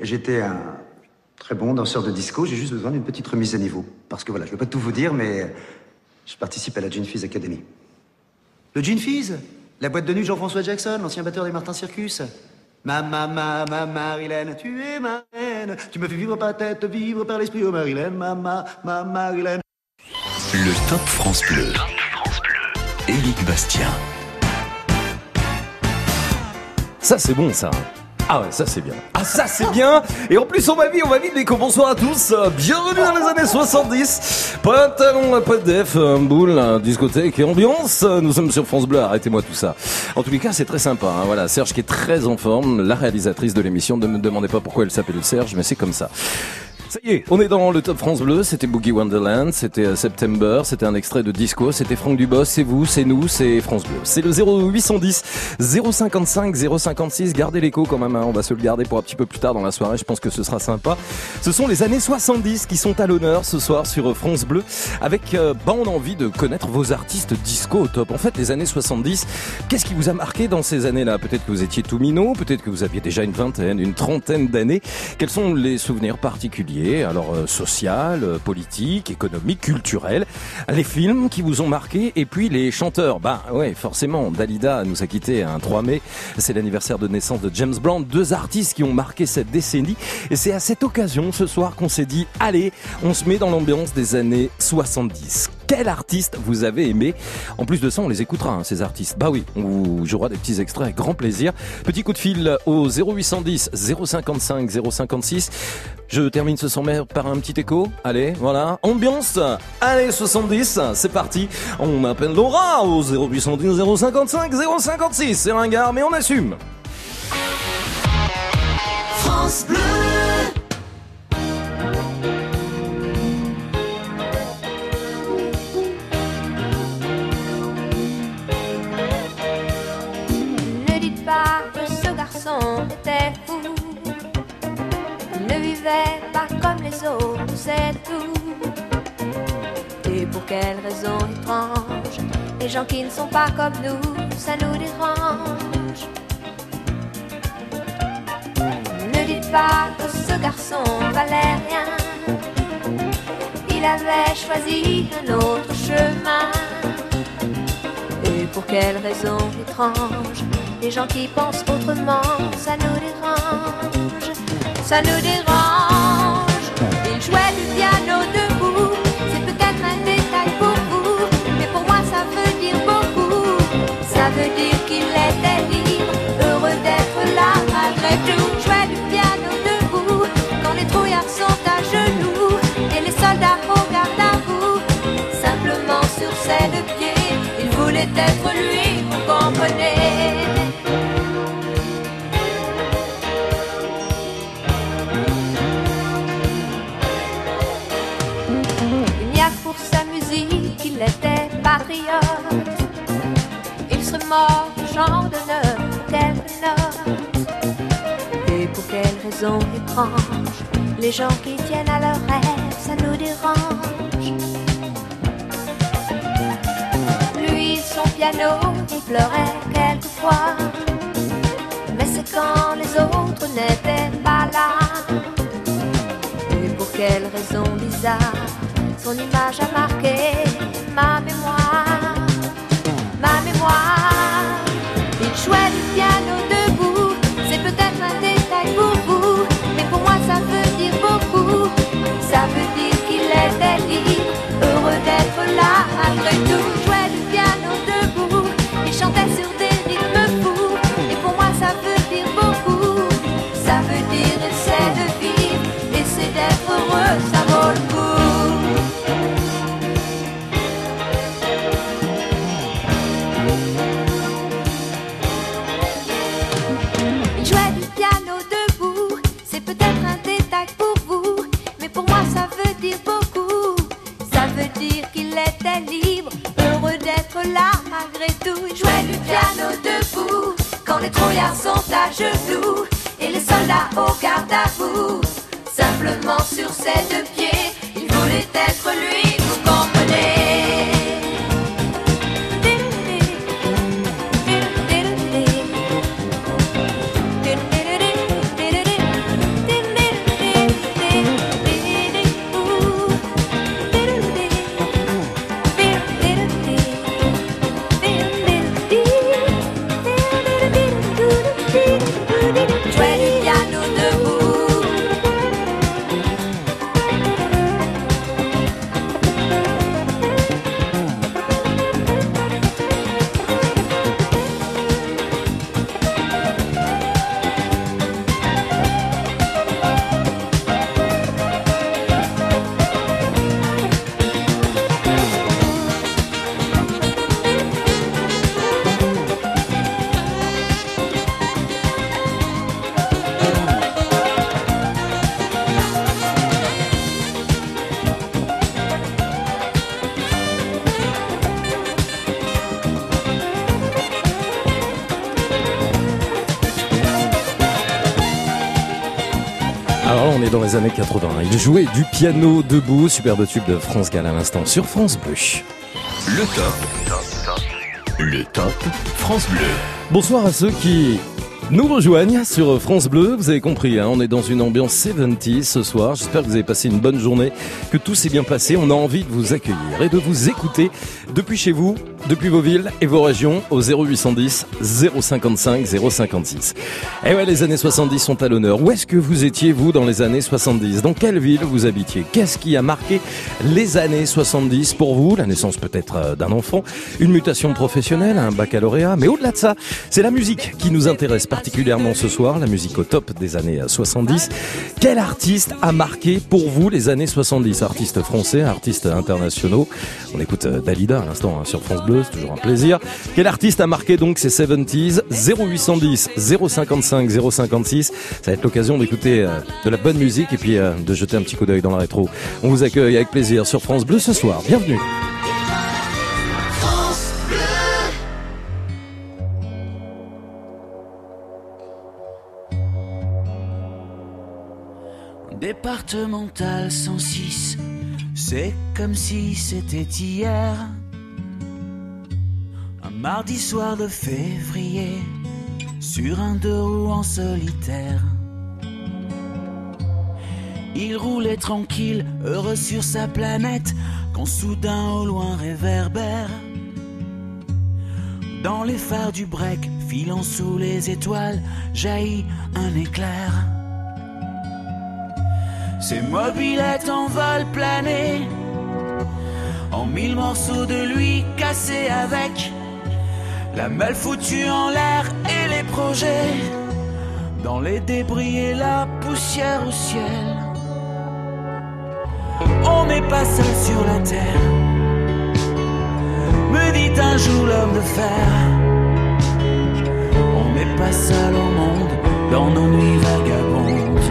J'étais un très bon danseur de disco, j'ai juste besoin d'une petite remise à niveau. Parce que voilà, je ne vais pas tout vous dire, mais je participe à la Gene Fizz Academy. Le Gene Fizz? La boîte de nuit Jean-François Jackson, l'ancien batteur des Martin Circus Ma, ma, ma, ma, Marilène, tu es ma reine. Tu me fais vivre par la tête, vivre par l'esprit, oh Marilène, ma, ma, ma, Marilène. Le Top France Bleu. Éric Bastien. Ça, c'est bon, ça. Ah ouais, ça c'est bien. Ah ça c'est bien. Et en plus on va vite, on va vite les bonsoir à tous. Bienvenue dans les années 70. Pantalon, pas de def, boule, discothèque et ambiance. Nous sommes sur France Bleu, arrêtez-moi tout ça. En tous les cas, c'est très sympa. Hein. Voilà, Serge qui est très en forme, la réalisatrice de l'émission. Ne me demandez pas pourquoi elle s'appelle Serge, mais c'est comme ça. Ça y est, on est dans le Top France Bleu, c'était Boogie Wonderland, c'était euh, September, c'était un extrait de disco, c'était Franck Dubos, c'est vous, c'est nous, c'est France Bleu. C'est le 0810 055 056, gardez l'écho quand même, hein. on va se le garder pour un petit peu plus tard dans la soirée, je pense que ce sera sympa. Ce sont les années 70 qui sont à l'honneur ce soir sur France Bleu, avec, euh, bah envie de connaître vos artistes disco au top. En fait, les années 70, qu'est-ce qui vous a marqué dans ces années-là? Peut-être que vous étiez tout minot, peut-être que vous aviez déjà une vingtaine, une trentaine d'années. Quels sont les souvenirs particuliers? Alors euh, social, euh, politique, économique, culturel, les films qui vous ont marqué et puis les chanteurs. Bah ouais, forcément, Dalida nous a quitté un 3 mai, c'est l'anniversaire de naissance de James Brown, deux artistes qui ont marqué cette décennie. Et c'est à cette occasion ce soir qu'on s'est dit allez, on se met dans l'ambiance des années 70 quel artiste vous avez aimé. En plus de ça, on les écoutera, hein, ces artistes. Bah oui, on vous jouera des petits extraits avec grand plaisir. Petit coup de fil au 0810 055 056. Je termine ce sommaire par un petit écho. Allez, voilà. Ambiance. Allez, 70, c'est parti. On appelle Laura au 0810 055 056. C'est ringard, mais on assume. France Bleu. Pas comme les autres, c'est tout. Et pour quelle raison étrange Les gens qui ne sont pas comme nous, ça nous dérange. Ne dites pas que ce garçon valait rien. Il avait choisi un autre chemin. Et pour quelle raison étrange Les gens qui pensent autrement, ça nous dérange. Ça nous dérange. Voulait être lui, vous comprenez. Il n'y a que pour sa musique qu'il était patriote. Il serait mort du champ d'honneur pour quelques notes. Et pour quelle raison étrange Les gens qui tiennent à leurs rêves, piano, il pleurait quelquefois. Mais c'est quand les autres n'étaient pas là. Et pour quelle raison bizarre Son image a marqué ma mémoire Ma mémoire Il jouait du piano debout C'est peut-être un détail pour vous Mais pour moi ça veut dire beaucoup Ça veut dire qu'il était libre Heureux d'être là quand les trouillards sont à genoux et les soldats au garde à vous. Simplement sur ses deux les années 80. Il jouait du piano debout, superbe tube de France Gall à l'instant sur France Bleu. Le top. Le top France Bleu. Bonsoir à ceux qui nous rejoignent sur France Bleu. Vous avez compris, hein, on est dans une ambiance 70 ce soir. J'espère que vous avez passé une bonne journée, que tout s'est bien passé. On a envie de vous accueillir et de vous écouter depuis chez vous, depuis vos villes et vos régions au 0810 055 056. Et ouais, les années 70 sont à l'honneur. Où est-ce que vous étiez, vous, dans les années 70 Dans quelle ville vous habitiez? Qu'est-ce qui a marqué les années 70 pour vous? La naissance peut-être euh, d'un enfant, une mutation professionnelle, un baccalauréat. Mais au-delà de ça, c'est la musique qui nous intéresse particulièrement ce soir, la musique au top des années 70. Quel artiste a marqué pour vous les années 70 Artistes français, artistes internationaux. On écoute euh, Dalida à l'instant hein, sur France Bleu, c'est toujours un plaisir. Quel artiste a marqué donc ces 70s 0810 055 056. Ça va être l'occasion d'écouter euh, de la bonne musique et puis euh, de jeter un petit coup d'œil dans la rétro. On vous accueille avec plaisir sur France Bleu ce soir. Bienvenue. Départemental 106, c'est comme si c'était hier. Mardi soir de février, sur un deux roues en solitaire. Il roulait tranquille, heureux sur sa planète, quand soudain au loin réverbère. Dans les phares du break, filant sous les étoiles, jaillit un éclair. Ses mobilettes en vol plané, en mille morceaux de lui cassés avec la malle foutue en l'air et les projets, dans les débris et la poussière au ciel. On n'est pas seul sur la terre, me dit un jour l'homme de fer. On n'est pas seul au monde dans nos nuits vagabondes.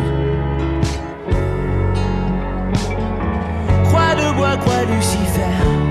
Croix de bois, croix Lucifer.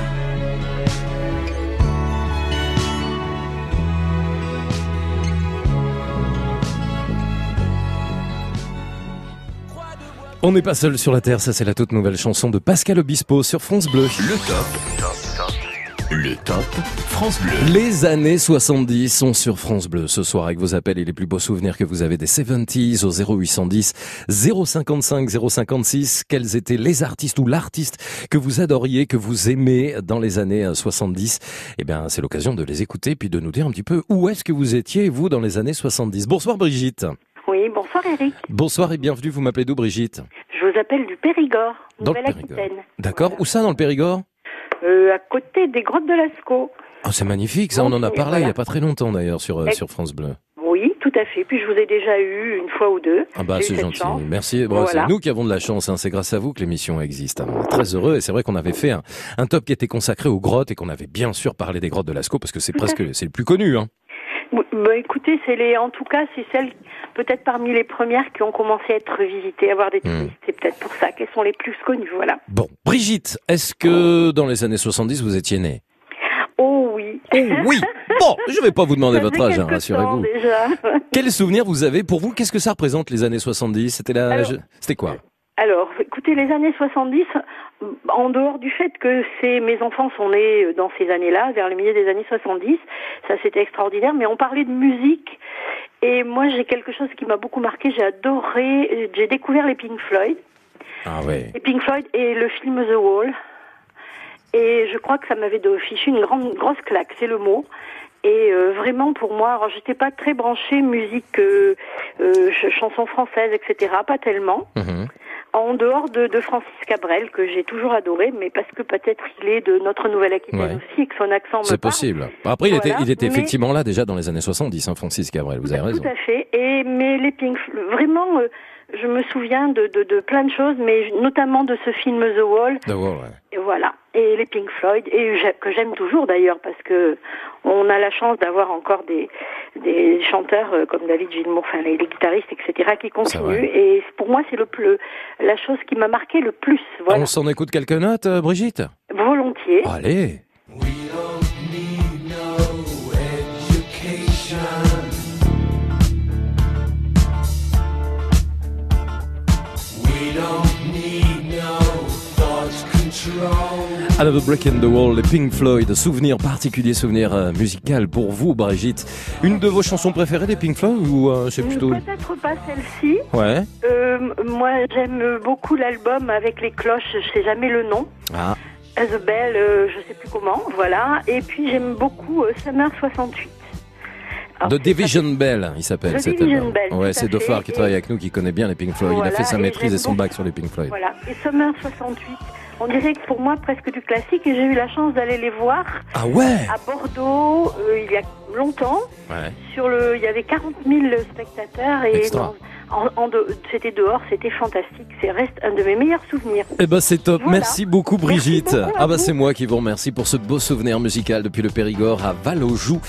On n'est pas seul sur la terre, ça c'est la toute nouvelle chanson de Pascal Obispo sur France Bleu. Le top. Le top France Bleu. Les années 70 sont sur France Bleu ce soir avec vos appels et les plus beaux souvenirs que vous avez des 70s au 0810 055 056. Quels étaient les artistes ou l'artiste que vous adoriez, que vous aimez dans les années 70 Eh bien, c'est l'occasion de les écouter puis de nous dire un petit peu où est-ce que vous étiez vous dans les années 70. Bonsoir Brigitte. Oui, bonsoir Eric. Bonsoir et bienvenue. Vous m'appelez d'où Brigitte Je vous appelle du Périgord, Dans le Périgord. Nouvelle-Aquitaine. D'accord. Voilà. Où ça dans le Périgord Euh, à côté des grottes de Lascaux. Ah, c'est magnifique, ça on en a parlé il y a pas très longtemps d'ailleurs sur euh, sur France Bleu. Oui, tout à fait. Puis je vous ai déjà eu une fois ou deux. Ah bah c'est gentil, chance. merci. Bon, Voilà. C'est nous qui avons de la chance, hein. c'est grâce à vous que l'émission existe. On est très heureux et c'est vrai qu'on avait fait un, un top qui était consacré aux grottes et qu'on avait bien sûr parlé des grottes de Lascaux parce que c'est presque c'est le plus connu. Hein. Bah, écoutez, c'est les, en tout cas, c'est celles peut-être parmi les premières qui ont commencé à être visitées, à avoir des Hmm. touristes. C'est peut-être pour ça qu'elles sont les plus connues. Voilà. Bon, Brigitte, est-ce que dans les années 70 vous étiez née? Oh oui. Oh oui. Bon, je vais pas vous demander Ça votre âge, hein, rassurez-vous. déjà. Quel souvenir vous avez pour vous? Qu'est-ce que ça représente les années 70 C'était la, Alors- je- c'était quoi? Alors, écoutez, les années 70, en dehors du fait que c'est mes enfants sont nés dans ces années-là, vers le milieu des années 70, ça c'était extraordinaire, mais on parlait de musique, et moi j'ai quelque chose qui m'a beaucoup marqué, j'ai adoré, j'ai découvert les Pink Floyd, Ah ouais. les Pink Floyd et le film The Wall, et je crois que ça m'avait fichu une grande grosse claque, c'est le mot. Et euh, vraiment pour moi, alors j'étais pas très branchée musique, euh, euh, ch- chansons françaises, etc. Pas tellement Mhm. En dehors de, de Francis Cabrel que j'ai toujours adoré, mais parce que peut-être il est de notre Nouvelle-Aquitaine Ouais. aussi et que son accent me C'est possible. Après, il était, il était mais- effectivement là déjà dans les années 70, hein, Francis Cabrel, vous avez raison. Tout à fait. Et mais les Pink vraiment, euh, je me souviens de, de, de plein de choses, mais notamment de ce film The Wall. The Wall, ouais. Et voilà. Et les Pink Floyd, et que j'aime toujours d'ailleurs parce que on a la chance d'avoir encore des des chanteurs euh, comme David Gilmour, enfin les, les guitaristes, etc. qui continuent. Et pour moi, c'est le, le la chose qui m'a marqué le plus. Voilà. On s'en écoute quelques notes, euh, Brigitte? Volontiers. Allez of the Break in the Wall, les Pink Floyd, souvenir particulier, souvenir euh, musical pour vous, Brigitte. Une de vos chansons préférées des Pink Floyd ou euh, c'est plutôt... Peut-être pas celle-ci. Ouais. Euh, moi, j'aime beaucoup l'album avec les cloches. Je sais jamais le nom. Ah, a Bell, euh, je sais plus comment. Voilà. Et puis j'aime beaucoup euh, Summer 68. Alors, The Division Bell, il s'appelle The Division album. Bell, Ouais, c'est Dofar qui travaille Et- avec nous, qui connaît bien les Pink Floyd. il a fait sa et maîtrise j'aime et son bac sur les Pink Floyd. Voilà. Et Summer 68. On dirait que pour moi presque du classique et j'ai eu la chance d'aller les voir Ah ouais à Bordeaux euh, il y a longtemps. Ouais. Sur le, il y avait 40 000 spectateurs et Extra. dans- en, en de- c'était dehors, c'était fantastique. C'est reste un de mes meilleurs souvenirs. Eh ben c'est top. Voilà. Merci beaucoup Brigitte. Merci beaucoup à ah bah vous. c'est moi qui vous remercie pour ce beau souvenir musical depuis le Périgord à Val-aux-Joux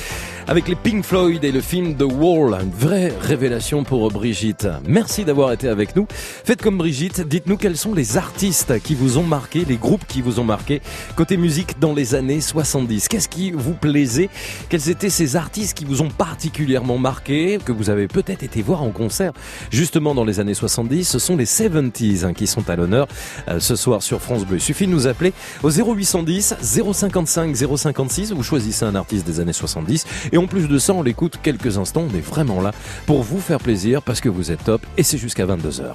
avec les Pink Floyd et le film The Wall. Une vraie révélation pour Brigitte. Merci d'avoir été avec nous. Faites comme Brigitte, dites-nous quels sont les artistes qui vous ont marqué, les groupes qui vous ont marqué côté musique dans les années 70. Qu'est-ce qui vous plaisait? Quels étaient ces artistes qui vous ont particulièrement marqué, que vous avez peut-être été voir en concert? Justement dans les années 70 Ce sont les 70s hein, qui sont à l'honneur euh, ce soir sur France Bleu. Il suffit de nous appeler au 0810 055 056. Vous choisissez un artiste des années 70 et en plus de ça, on l'écoute quelques instants. On est vraiment là pour vous faire plaisir parce que vous êtes top et c'est jusqu'à 22h.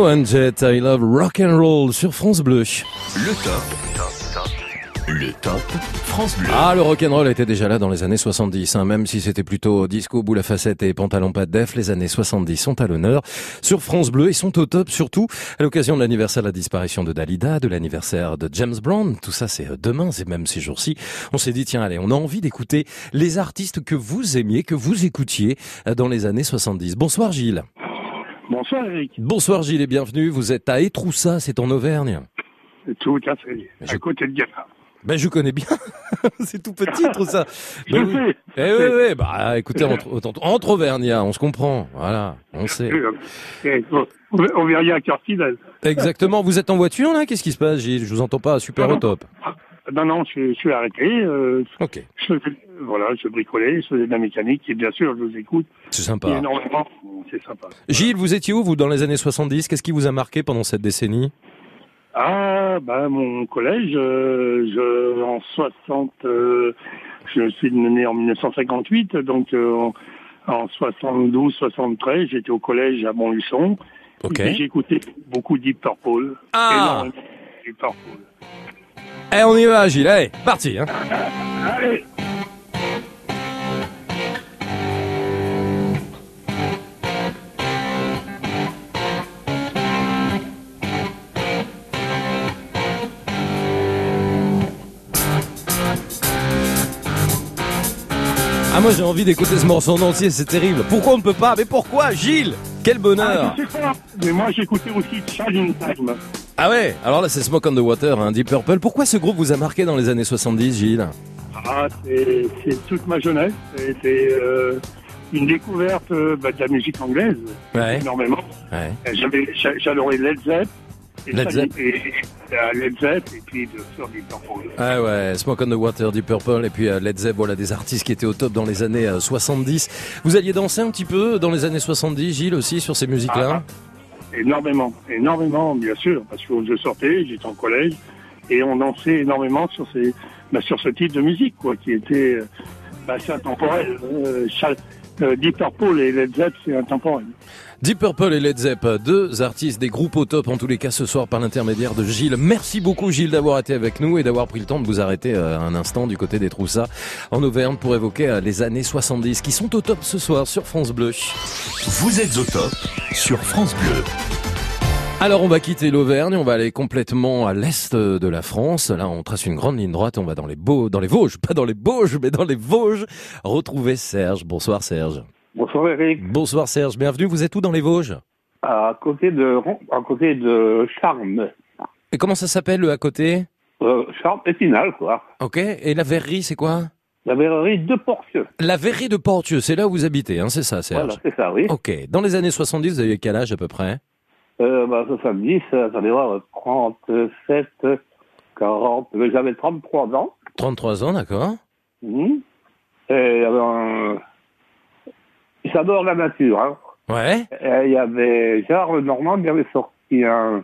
Joe and Jet, I love rock and roll sur France Bleu. Le top. Le top France Bleu. Ah, le rock'n'roll était déjà là dans les années 70, hein, même si c'était plutôt disco, boule à facettes et pantalon pas de def, les années 70 sont à l'honneur sur France Bleu et sont au top surtout à l'occasion de l'anniversaire de la disparition de Dalida, de l'anniversaire de James Brown, tout ça c'est euh, demain, c'est même ces jours-ci. On s'est dit tiens allez, on a envie d'écouter les artistes que vous aimiez, que vous écoutiez euh, dans les années 70. Bonsoir Gilles. Bonsoir Eric. Bonsoir Gilles et bienvenue, vous êtes à Étroussa, c'est en Auvergne. Tout à fait. Je- À côté de Gala. Ben je connais bien, c'est tout petit Étroussa. Je Ben oui. sais. Eh oui, oui, bah écoutez, entre, entre, Auvergnats, on se comprend, voilà, on sait. Eh, à cœur fidèle. Exactement, vous êtes en voiture là? Qu'est-ce qui se passe Gilles? Je vous entends pas super au top. Non, non, je, je suis arrêté. euh, Ok, je, voilà, je bricolais, je faisais de la mécanique et bien sûr, je vous écoute. c'est sympa. énormément, c'est sympa. Gilles, vous étiez où vous dans les années 70 Qu'est-ce qui vous a marqué pendant cette décennie? Ah, bah mon collège, euh, je, en 60, euh, je suis né en 1958, donc en, en 72, 73, j'étais au collège à Montluçon. Ok. J'ai écouté beaucoup de Deep Purple. Ah Deep Purple. Eh, on y va Gilles, allez, parti hein. Allez Ah moi j'ai envie d'écouter ce morceau en entier, c'est terrible. Pourquoi on ne peut pas? Mais pourquoi Gilles? Quel bonheur Ah, je sais pas, mais moi j'écoutais aussi Challenge Time. Ah ouais, alors là c'est Smoke on the Water, hein, Deep Purple. Pourquoi ce groupe vous a marqué dans les années 70 Gilles Ah, c'est toute ma jeunesse. C'était euh, une découverte euh, bah, de la musique anglaise, Ouais, énormément. ouais. J'adorais Led Zepp. Et Led Zepp. Et, euh, Led Zepp, et puis sûr Deep Purple. Ah ouais, Smoke on the Water, Deep Purple et puis Led Zepp, voilà des artistes qui étaient au top dans les années euh, 70. Vous alliez danser un petit peu dans les années 70, Gilles aussi sur ces musiques-là Énormément, énormément, bien sûr, parce que je sortais, j'étais en collège, et on dansait énormément sur ces, bah, sur ce type de musique, quoi, qui était euh, bah, c'est intemporel. Euh, Deep Purple et Led Zepp, c'est intemporel. Deep Purple et Led Zepp, deux artistes des groupes au top en tous les cas ce soir par l'intermédiaire de Gilles. Merci beaucoup Gilles d'avoir été avec nous et d'avoir pris le temps de vous arrêter euh, un instant du côté des Troussas en Auvergne pour évoquer euh, les années 70 qui sont au top ce soir sur France Bleu. Vous êtes au top sur France Bleu. Alors on va quitter l'Auvergne, on va aller complètement à l'est de la France. Là on trace une grande ligne droite, on va dans les Beaux, dans les Vosges, pas dans les Bauges, mais dans les Vosges. Retrouver Serge. Bonsoir Serge. Bonsoir Eric. Bonsoir Serge, bienvenue. Vous êtes où dans les Vosges? À côté de à côté de Charme. Et comment ça s'appelle le à côté? Euh, Charme Épinal, quoi. Ok. Et la verrerie c'est quoi? La verrerie de Portieux. La verrerie de Portieux, c'est là où vous habitez, hein, c'est ça Serge? Voilà, c'est ça, oui. Ok. Dans les années 70, vous aviez quel âge à peu près? Euh, bah, 70, euh, attendez voir, 37, 40, euh, j'avais 33 ans. 33 ans, d'accord. Mhm. Et il y avait un... J'adore la nature, hein. Ouais. Et il y avait Gérard Lenormand qui avait sorti un,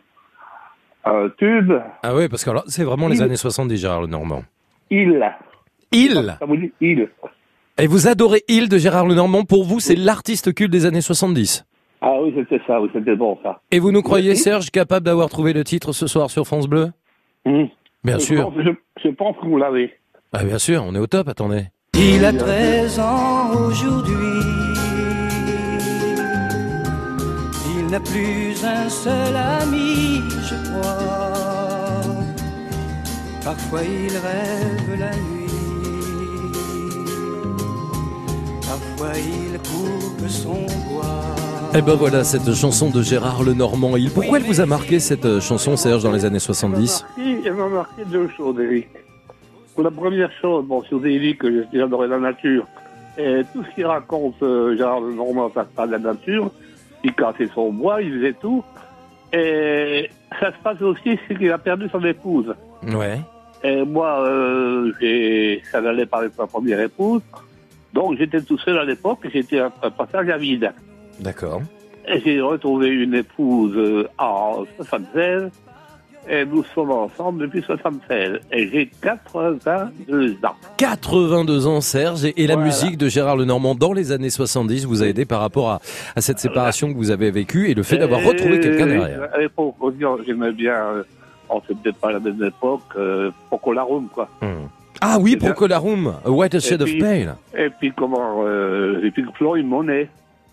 un tube, Ah oui, parce que alors, c'est vraiment les années 70, Gérard Lenormand. Il. Il Ça vous dit Il. Et vous adorez Il de Gérard Lenormand. Pour vous, c'est l'artiste culte des années 70. Ah oui, c'était ça, oui, c'était bon ça. Et vous nous croyez. Serge, capable d'avoir trouvé le titre ce soir sur France Bleu Mhm. Bien je sûr. Pense, je, je pense que vous l'avez. Ah bien sûr, on est au top, attendez. Il a 13 ans aujourd'hui. Il n'a plus un seul ami, je crois. Parfois il rêve la nuit. Parfois il coupe son bois. Eh ben voilà, cette chanson de Gérard Lenormand. Il, pourquoi elle vous a marqué cette euh, chanson, Serge, dans les années 70 Il elle m'a marqué deux choses, Eric. Pour la première chose, bon, sur livres que j'adorais la nature, et tout ce qu'il raconte euh, Gérard Lenormand, ça se passe de la nature, il cassait son bois, il faisait tout, et ça se passe aussi, c'est qu'il a perdu son épouse. Ouais. Et moi, euh, j'ai, ça allait par ma première épouse, donc j'étais tout seul à l'époque, et j'étais un, un passage à vide. D'accord. Et j'ai retrouvé une épouse euh, en 76 et nous sommes ensemble depuis 76 et j'ai 82 ans. 82 ans, Serge, et, et la Voilà. musique de Gérard Lenormand dans les années 70 vous a aidé par rapport à, à cette séparation que vous avez vécue et le fait d'avoir Et retrouvé quelqu'un derrière. À l'époque, dit, j'aimais bien, euh, on c'est peut-être pas la même époque, euh, Procolarum quoi. Hmm. Ah oui. Procolarum, A White Shade of Pale. Et puis comment, euh, et puis Floyd Monet.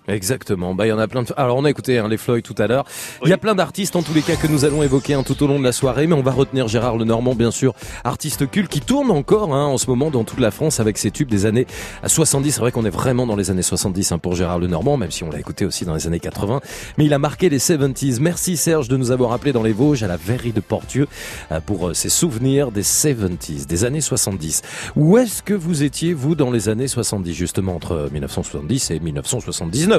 Exactement. Bah, il y en a plein de. Alors, on a écouté hein, les Floyd tout à l'heure. Il y a plein d'artistes, en tous les cas, que nous allons évoquer hein, tout au long de la soirée, mais on va retenir Gérard Lenormand, bien sûr, artiste culte qui tourne encore hein, en ce moment dans toute la France avec ses tubes des années 70. C'est vrai qu'on est vraiment dans les années 70 hein, pour Gérard Lenormand, même si on l'a écouté aussi dans les années 80. Mais il a marqué les 70s. Merci Serge de nous avoir appelé dans les Vosges à la verrerie de Portieux euh, pour euh, ces souvenirs des 70s, des années 70. Où est-ce que vous étiez, vous, dans les années 70, justement, entre 1970 et 1979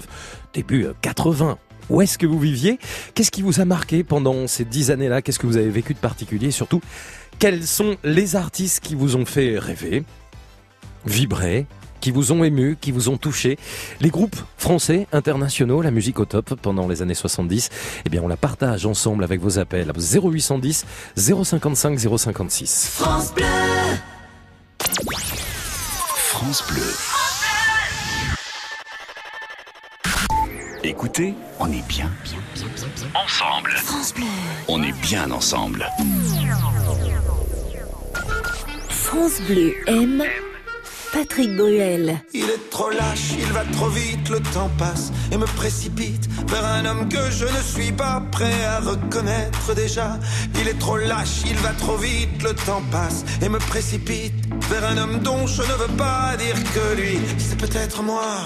Début euh, 80. Où est-ce que vous viviez? Qu'est-ce qui vous a marqué pendant ces dix années-là? Qu'est-ce que vous avez vécu de particulier? Et surtout, quels sont les artistes qui vous ont fait rêver, vibrer, qui vous ont ému, qui vous ont touché? Les groupes français, internationaux, la musique au top pendant les années 70 Eh bien, on la partage ensemble avec vos appels au 0810 055 056. France Bleu. France Bleu. Écoutez, on est bien. Ensemble. On est bien ensemble. France Bleu aime Patrick Bruel. Il est trop lâche, il va trop vite, le temps passe et me précipite vers un homme que je ne suis pas prêt à reconnaître déjà. Il est trop lâche, il va trop vite, le temps passe et me précipite vers un homme dont je ne veux pas dire que lui, c'est peut-être moi.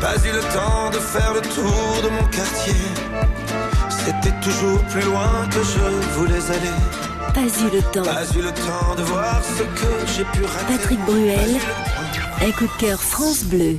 Pas eu le temps de faire le tour de mon quartier. C'était toujours plus loin que je voulais aller. Pas eu le temps. Pas eu le temps de voir ce que j'ai pu rater. Patrick Bruel, un coup de cœur France Bleu.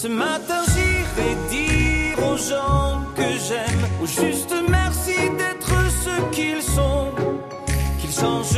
Ce matin, j'irai dire aux gens que j'aime, au juste merci d'être ce qu'ils sont. Qu'ils changent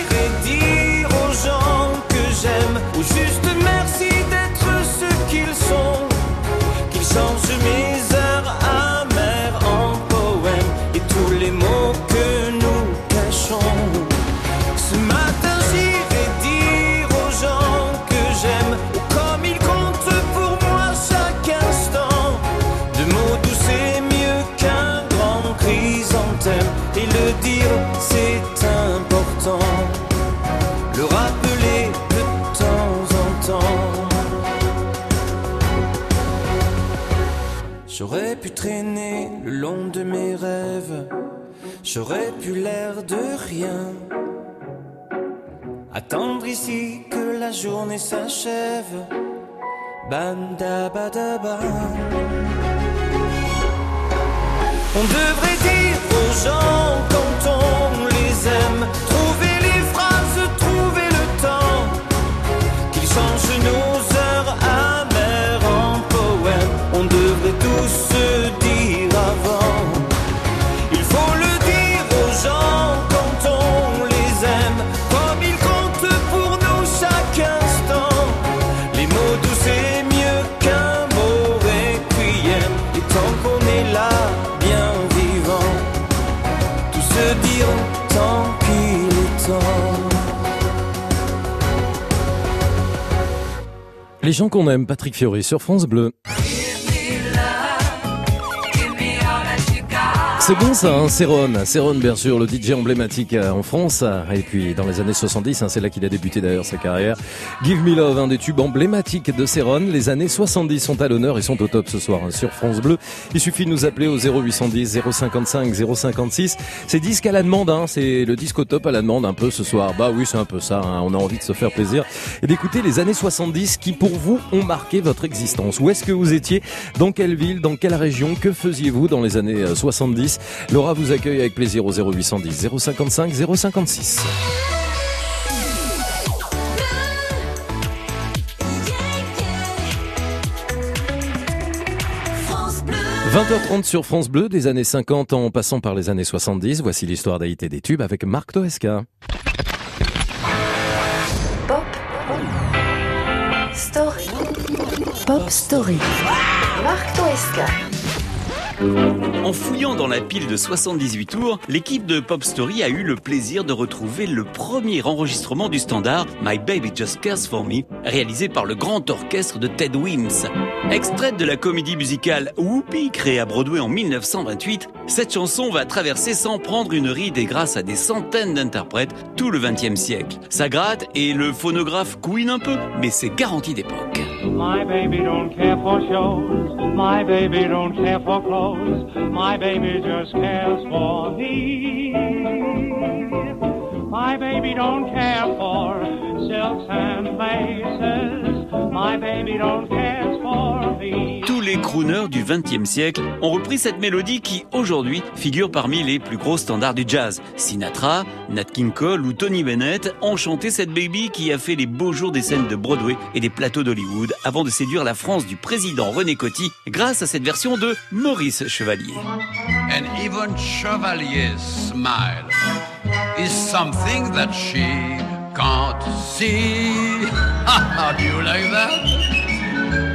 j'aime Ou juste merci d'être ce qu'ils sont Qu'ils changent mes Traîner le long de mes rêves. J'aurais pu l'air de rien. Attendre ici que la journée s'achève. Bam da ba da ba. On devrait dire aux gens quand on les aime Trouver les phrases, trouver le temps Qu'ils changent nos Les gens qu'on aime, Patrick Fiori sur France Bleu. C'est bon ça, hein, Céron. Céron, bien sûr, le DJ emblématique euh, en France. Hein, et puis dans les années 70, hein, c'est là qu'il a débuté d'ailleurs sa carrière. Give Me Love, un des tubes emblématiques de Céron. Les années 70 sont à l'honneur et sont au top ce soir hein, sur France Bleu. Il suffit de nous appeler au 0810 055 056. C'est disque à la demande, hein, c'est le disque au top à la demande un peu ce soir. Bah oui, c'est un peu ça, hein, on a envie de se faire plaisir et d'écouter les années 70 qui pour vous ont marqué votre existence. Où est-ce que vous étiez? Dans quelle ville? Dans quelle région? Que faisiez-vous dans les années euh, 70 Laura vous accueille avec plaisir au 0810 055 056. 20h30 sur France Bleu, des années 50 en passant par les années 70. Voici l'histoire d'Haïti des tubes avec Marc Toesca. Pop Story. Pop Story. Marc Toesca. En fouillant dans la pile de 78 tours, l'équipe de Pop Story a eu le plaisir de retrouver le premier enregistrement du standard My Baby Just Cares For Me, réalisé par le grand orchestre de Ted Weems. Extraite de la comédie musicale Whoopi, créée à Broadway en 1928, cette chanson va traverser sans prendre une ride et grâce à des centaines d'interprètes tout le 20e siècle. Ça gratte et le phonographe couine un peu, mais c'est garanti d'époque. My baby don't care for clothes. My baby just cares for me. My baby don't care for silks and laces. My baby don't care for me. Les crooners du XXe siècle ont repris cette mélodie qui, aujourd'hui, figure parmi les plus gros standards du jazz. Sinatra, Nat King Cole ou Tony Bennett ont chanté cette baby qui a fait les beaux jours des scènes de Broadway et des plateaux d'Hollywood avant de séduire la France du président René Coty grâce à cette version de Maurice Chevalier. And even Chevalier's smile is something that she can't see. Do you like that?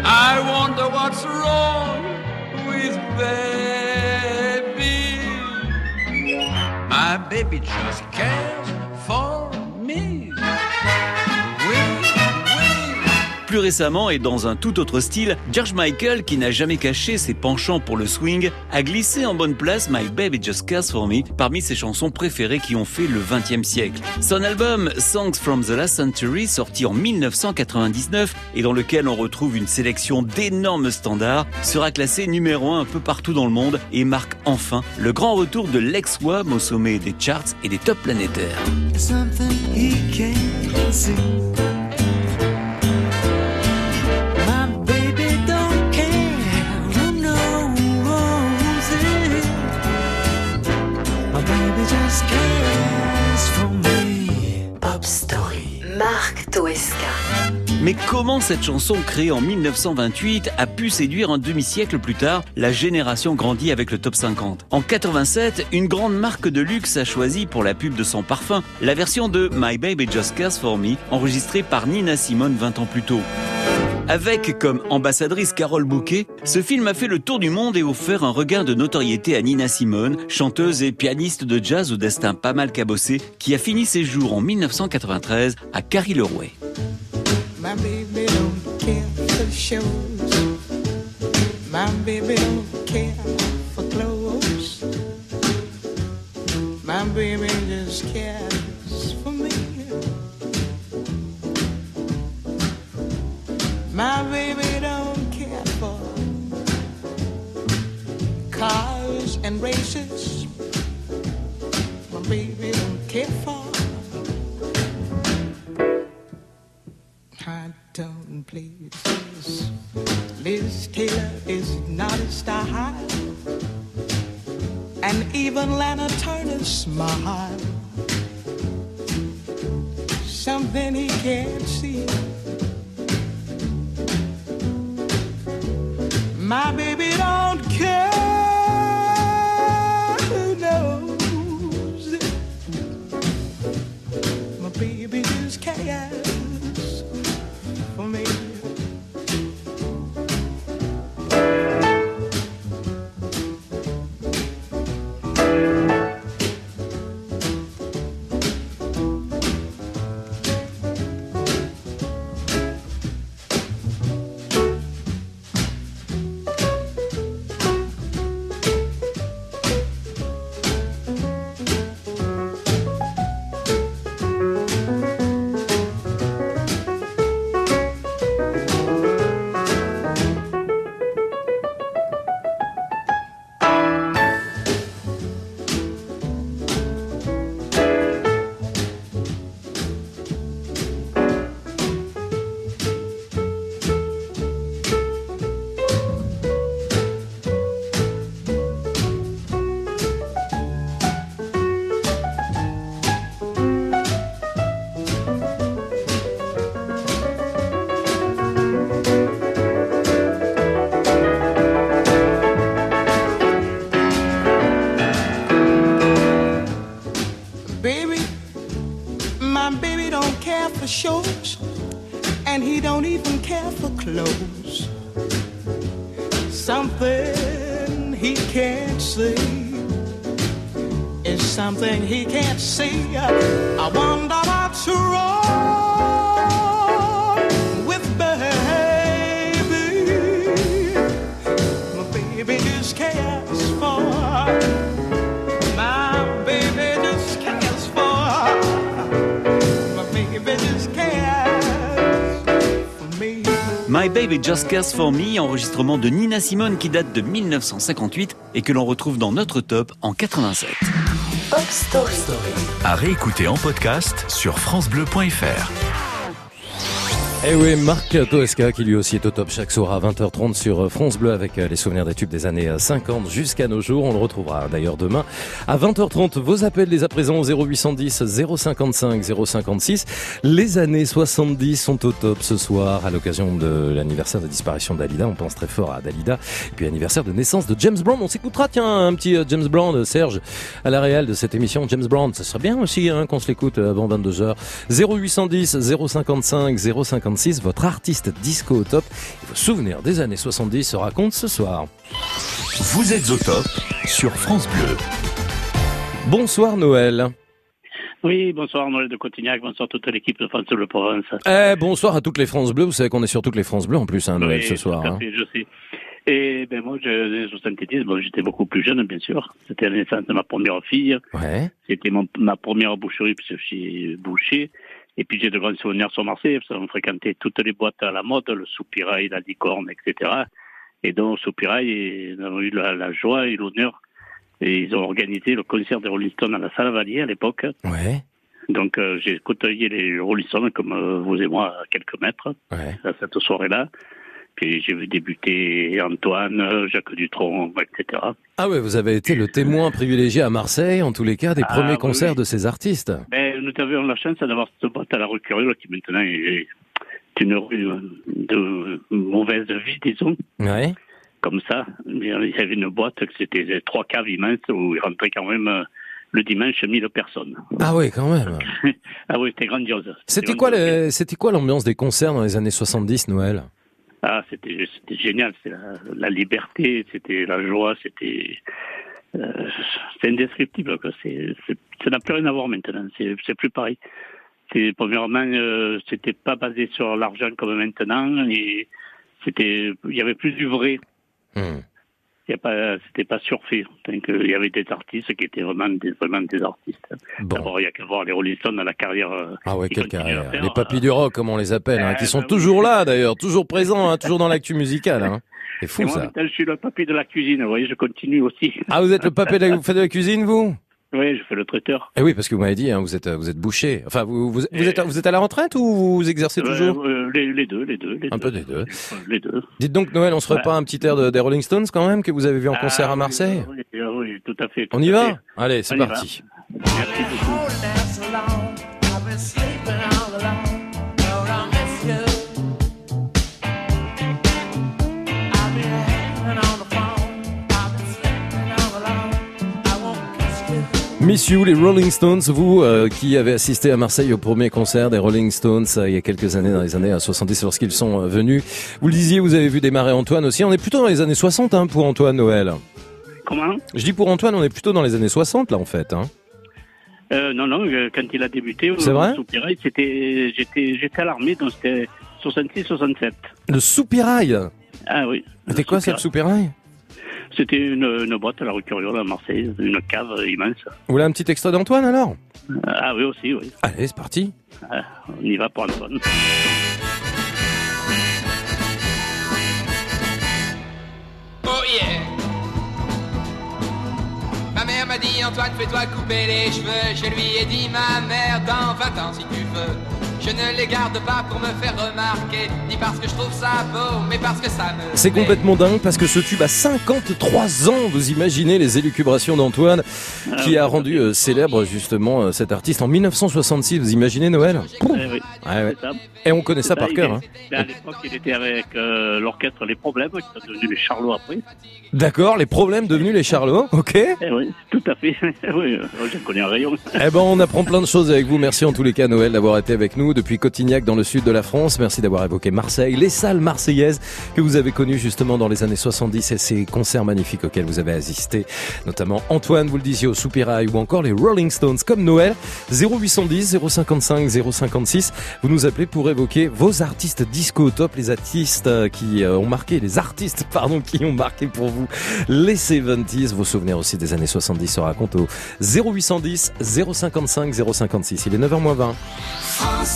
I wonder what's wrong with baby. My baby just cares for me. Plus récemment et dans un tout autre style, George Michael, qui n'a jamais caché ses penchants pour le swing, a glissé en bonne place My Baby Just Cares For Me parmi ses chansons préférées qui ont fait le 20e siècle. Son album Songs from the Last Century, sorti en 1999 et dans lequel on retrouve une sélection d'énormes standards, sera classé numéro 1 un peu partout dans le monde et marque enfin le grand retour de Lex Wam au sommet des charts et des tops planétaires. Marc Toesca. Mais comment cette chanson créée en 1928 a pu séduire un demi-siècle plus tard la génération grandie avec le top 50 En 87, une grande marque de luxe a choisi pour la pub de son parfum la version de My Baby Just Cares For Me enregistrée par Nina Simone 20 ans plus tôt. Avec comme ambassadrice Carole Bouquet, ce film a fait le tour du monde et offert un regain de notoriété à Nina Simone, chanteuse et pianiste de jazz au destin pas mal cabossé, qui a fini ses jours en 1993 à Carrie-le-Rouet. My baby don't care for shows. My baby don't care for clothes. My baby just cares for me. My baby don't care for cars and races. My baby don't care for tone places. Liz Taylor is not a style, and even Lana Turner's smile. Something he can't see. My baby don't care. Just For Me, enregistrement de Nina Simone qui date de 1958 et que l'on retrouve dans notre top en 87. Pop Story. À réécouter en podcast sur FranceBleu.fr. Eh oui, Marc Toesca qui lui aussi est au top chaque soir à 20h30 sur France Bleu avec euh, les souvenirs des tubes des années 50 jusqu'à nos jours. On le retrouvera d'ailleurs demain à 20h30. Vos appels dès à présent au 0810 055 056. Les années 70 sont au top ce soir à l'occasion de l'anniversaire de disparition d'Alida. On pense très fort à Dalida. Et puis anniversaire de naissance de James Brown. On s'écoutera tiens un petit euh, James Brown, euh, Serge, à la réelle de cette émission. James Brown, ça serait bien aussi hein, qu'on se l'écoute euh, avant 22h. 0810 055 056. Votre artiste disco au top et vos souvenirs des années 70 se racontent ce soir. Vous êtes au top sur France Bleu. Bonsoir Noël. Oui, bonsoir Noël de Cotignac, bonsoir toute l'équipe de France Bleu Provence. Eh, bonsoir à toutes les France Bleues. Vous savez qu'on est sur toutes les France Bleues en plus, hein, Noël, Oui, ce soir. tout à hein. je sais. Et ben moi, je, dans les 70, bon, j'étais beaucoup plus jeune, bien sûr. C'était la naissance de ma première fille. Ouais. C'était ma première boucherie, puisque je suis boucher. Et puis j'ai de grands souvenirs sur Marseille, parce qu'on fréquentait toutes les boîtes à la mode, le soupirail, la licorne, etc. Et donc, au soupirail, ils ont eu la, la joie et l'honneur. Et ils ont organisé le concert des Rolling Stones à la Salle Valier à l'époque. Ouais. Donc euh, j'ai côtoyé les Rolling Stones comme euh, vous et moi à quelques mètres Ouais. à cette soirée-là. Puis j'ai vu débuter Antoine, Jacques Dutronc, etc. Ah ouais, vous avez été le témoin privilégié à Marseille, en tous les cas, des Ah, premiers oui, concerts oui. de ces artistes. Ben, nous avions la chance d'avoir cette boîte à la rue Curieux qui maintenant est une rue de mauvaise vie, disons. Ouais. Comme ça. Il y avait une boîte, c'était trois caves immenses où il rentrait quand même euh, le dimanche 1000 personnes. Ah ouais, quand même. ah oui, c'était grandiose. C'était quoi, le- c'était quoi l'ambiance des concerts dans les années 70, Noël? Ah, c'était c'était génial. C'était la, liberté, c'était la joie, c'était euh, c'est indescriptible. quoi. Ça n'a plus rien à voir maintenant. C'est plus pareil. C'est premièrement, euh, c'était pas basé sur l'argent comme maintenant, et c'était il y avait plus du vrai. Hmm. Il y a pas, c'était pas surfait. Donc, euh, il y avait des artistes qui étaient vraiment des, vraiment des artistes. D'abord, il y a qu'à voir les Rolling Stones à la carrière. euh, Ah ouais, quelle carrière. faire. Les papis du rock, comme on les appelle, hein, Euh, qui sont bah oui. toujours là d'ailleurs, toujours présents, hein, toujours dans l'actu musicale. Hein. C'est fou moi, ça. je suis le papier de la cuisine. Vous voyez, je continue aussi. Ah, vous êtes le papé de la... Vous faites de la cuisine, vous? Oui, je fais le traiteur. Eh oui, parce que vous m'avez dit, hein, vous êtes, vous êtes boucher. Enfin, vous, vous, vous êtes, vous êtes à la retraite ou vous exercez toujours Euh, euh, les, les deux, les deux. Les Un deux. peu des deux. Les deux. Dites donc, Noël, on se ferait Ouais. pas un petit air de, des Rolling Stones quand même, que vous avez vu en Ah, concert à Marseille Oui, oui, oui, tout à fait. tout On y va fait. Allez, c'est parti. Merci beaucoup. Miss You, les Rolling Stones, vous euh, qui avez assisté à Marseille au premier concert des Rolling Stones euh, il y a quelques années, dans les années euh, 70 lorsqu'ils sont euh, venus. Vous le disiez, vous avez vu démarrer Antoine aussi. On est plutôt dans les années 60 hein, pour Antoine Noël. Comment? Je dis pour Antoine, on est plutôt dans les années 60 là en fait. Hein. Euh, non, non, euh, quand il a débuté C'est vrai? j'étais, j'étais à l'armée, donc c'était 66-67. Le soupirail? Ah oui. C'était quoi ça le soupirail? C'était une, une boîte à la rue Curiole à Marseille, une cave immense. Vous voulez un petit extrait d'Antoine alors? Ah oui, aussi, oui. Allez, c'est parti. Ah, on y va pour Antoine. Oh yeah Ma mère m'a dit Antoine fais-toi couper les cheveux Je lui ai dit ma mère dans 20 ans si tu veux Je ne les garde pas pour me faire remarquer Ni parce que je trouve ça beau mais parce que ça me C'est complètement dingue parce que ce tube a 53 ans. Vous imaginez les élucubrations d'Antoine qui a rendu euh, célèbre justement euh, cet artiste en 1966. Vous imaginez Noël Eh oui, Ouais, ouais. c'est ça. Et on connaît ça par cœur. hein. À l'époque, il était avec euh, l'orchestre Les Problèmes, qui sont devenus les Charlots après. D'accord, les problèmes devenus les Charlots, ok Eh oui, tout à fait. oui, je connais un rayon. Eh ben, on apprend plein de choses avec vous. Merci en tous les cas, Noël, d'avoir été avec nous depuis Cotignac dans le sud de la France. Merci d'avoir évoqué Marseille, les salles marseillaises que vous avez connues justement dans les années 70 et ces concerts magnifiques auxquels vous avez assisté. Notamment Antoine, vous le disiez, au Soupirail ou encore les Rolling Stones comme Noël. 0810 055 056. Vous nous appelez pour évoquer vos artistes disco top, les artistes euh, qui euh, ont marqué, les artistes, pardon, qui ont marqué pour vous les 70s. Vos souvenirs aussi des années 70 se racontent au 0810 055 056. Il est 9h moins 20. France.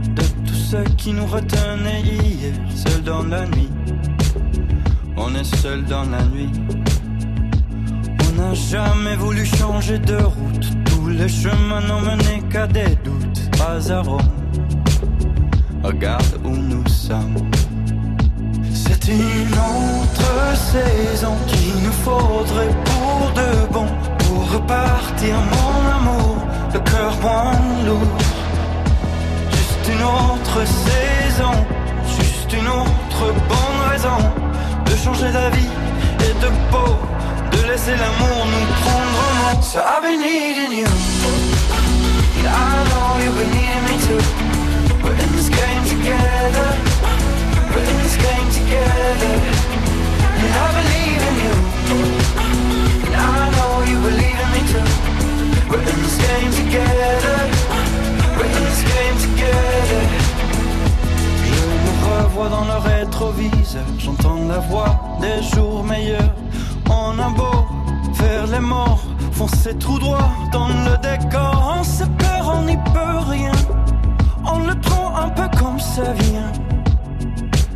ce qui nous retenait hier, seul dans la nuit. On est seul dans la nuit. On n'a jamais voulu changer de route. Tous les chemins n'ont mené qu'à des doutes. Rome. Regarde où nous sommes. C'est une autre saison qu'il nous faudrait pour de bon. pour repartir mon amour, le cœur moins lourd. Juste une autre juste une autre bonne raison de changer d'avis et de peau, de laisser l'amour nous prendre en main. So I've been needing you, and I know you've been needing me too. We're in this game together, we're in this game together, and I believe in you. And I know you believe in me too. We're in this game together. We're in this game together. Revois dans le rétroviseur. J'entends la voix des jours meilleurs. On a beau faire les morts, foncer tout droit dans le décor. On se perd, on n'y peut rien. On le prend un peu comme ça vient.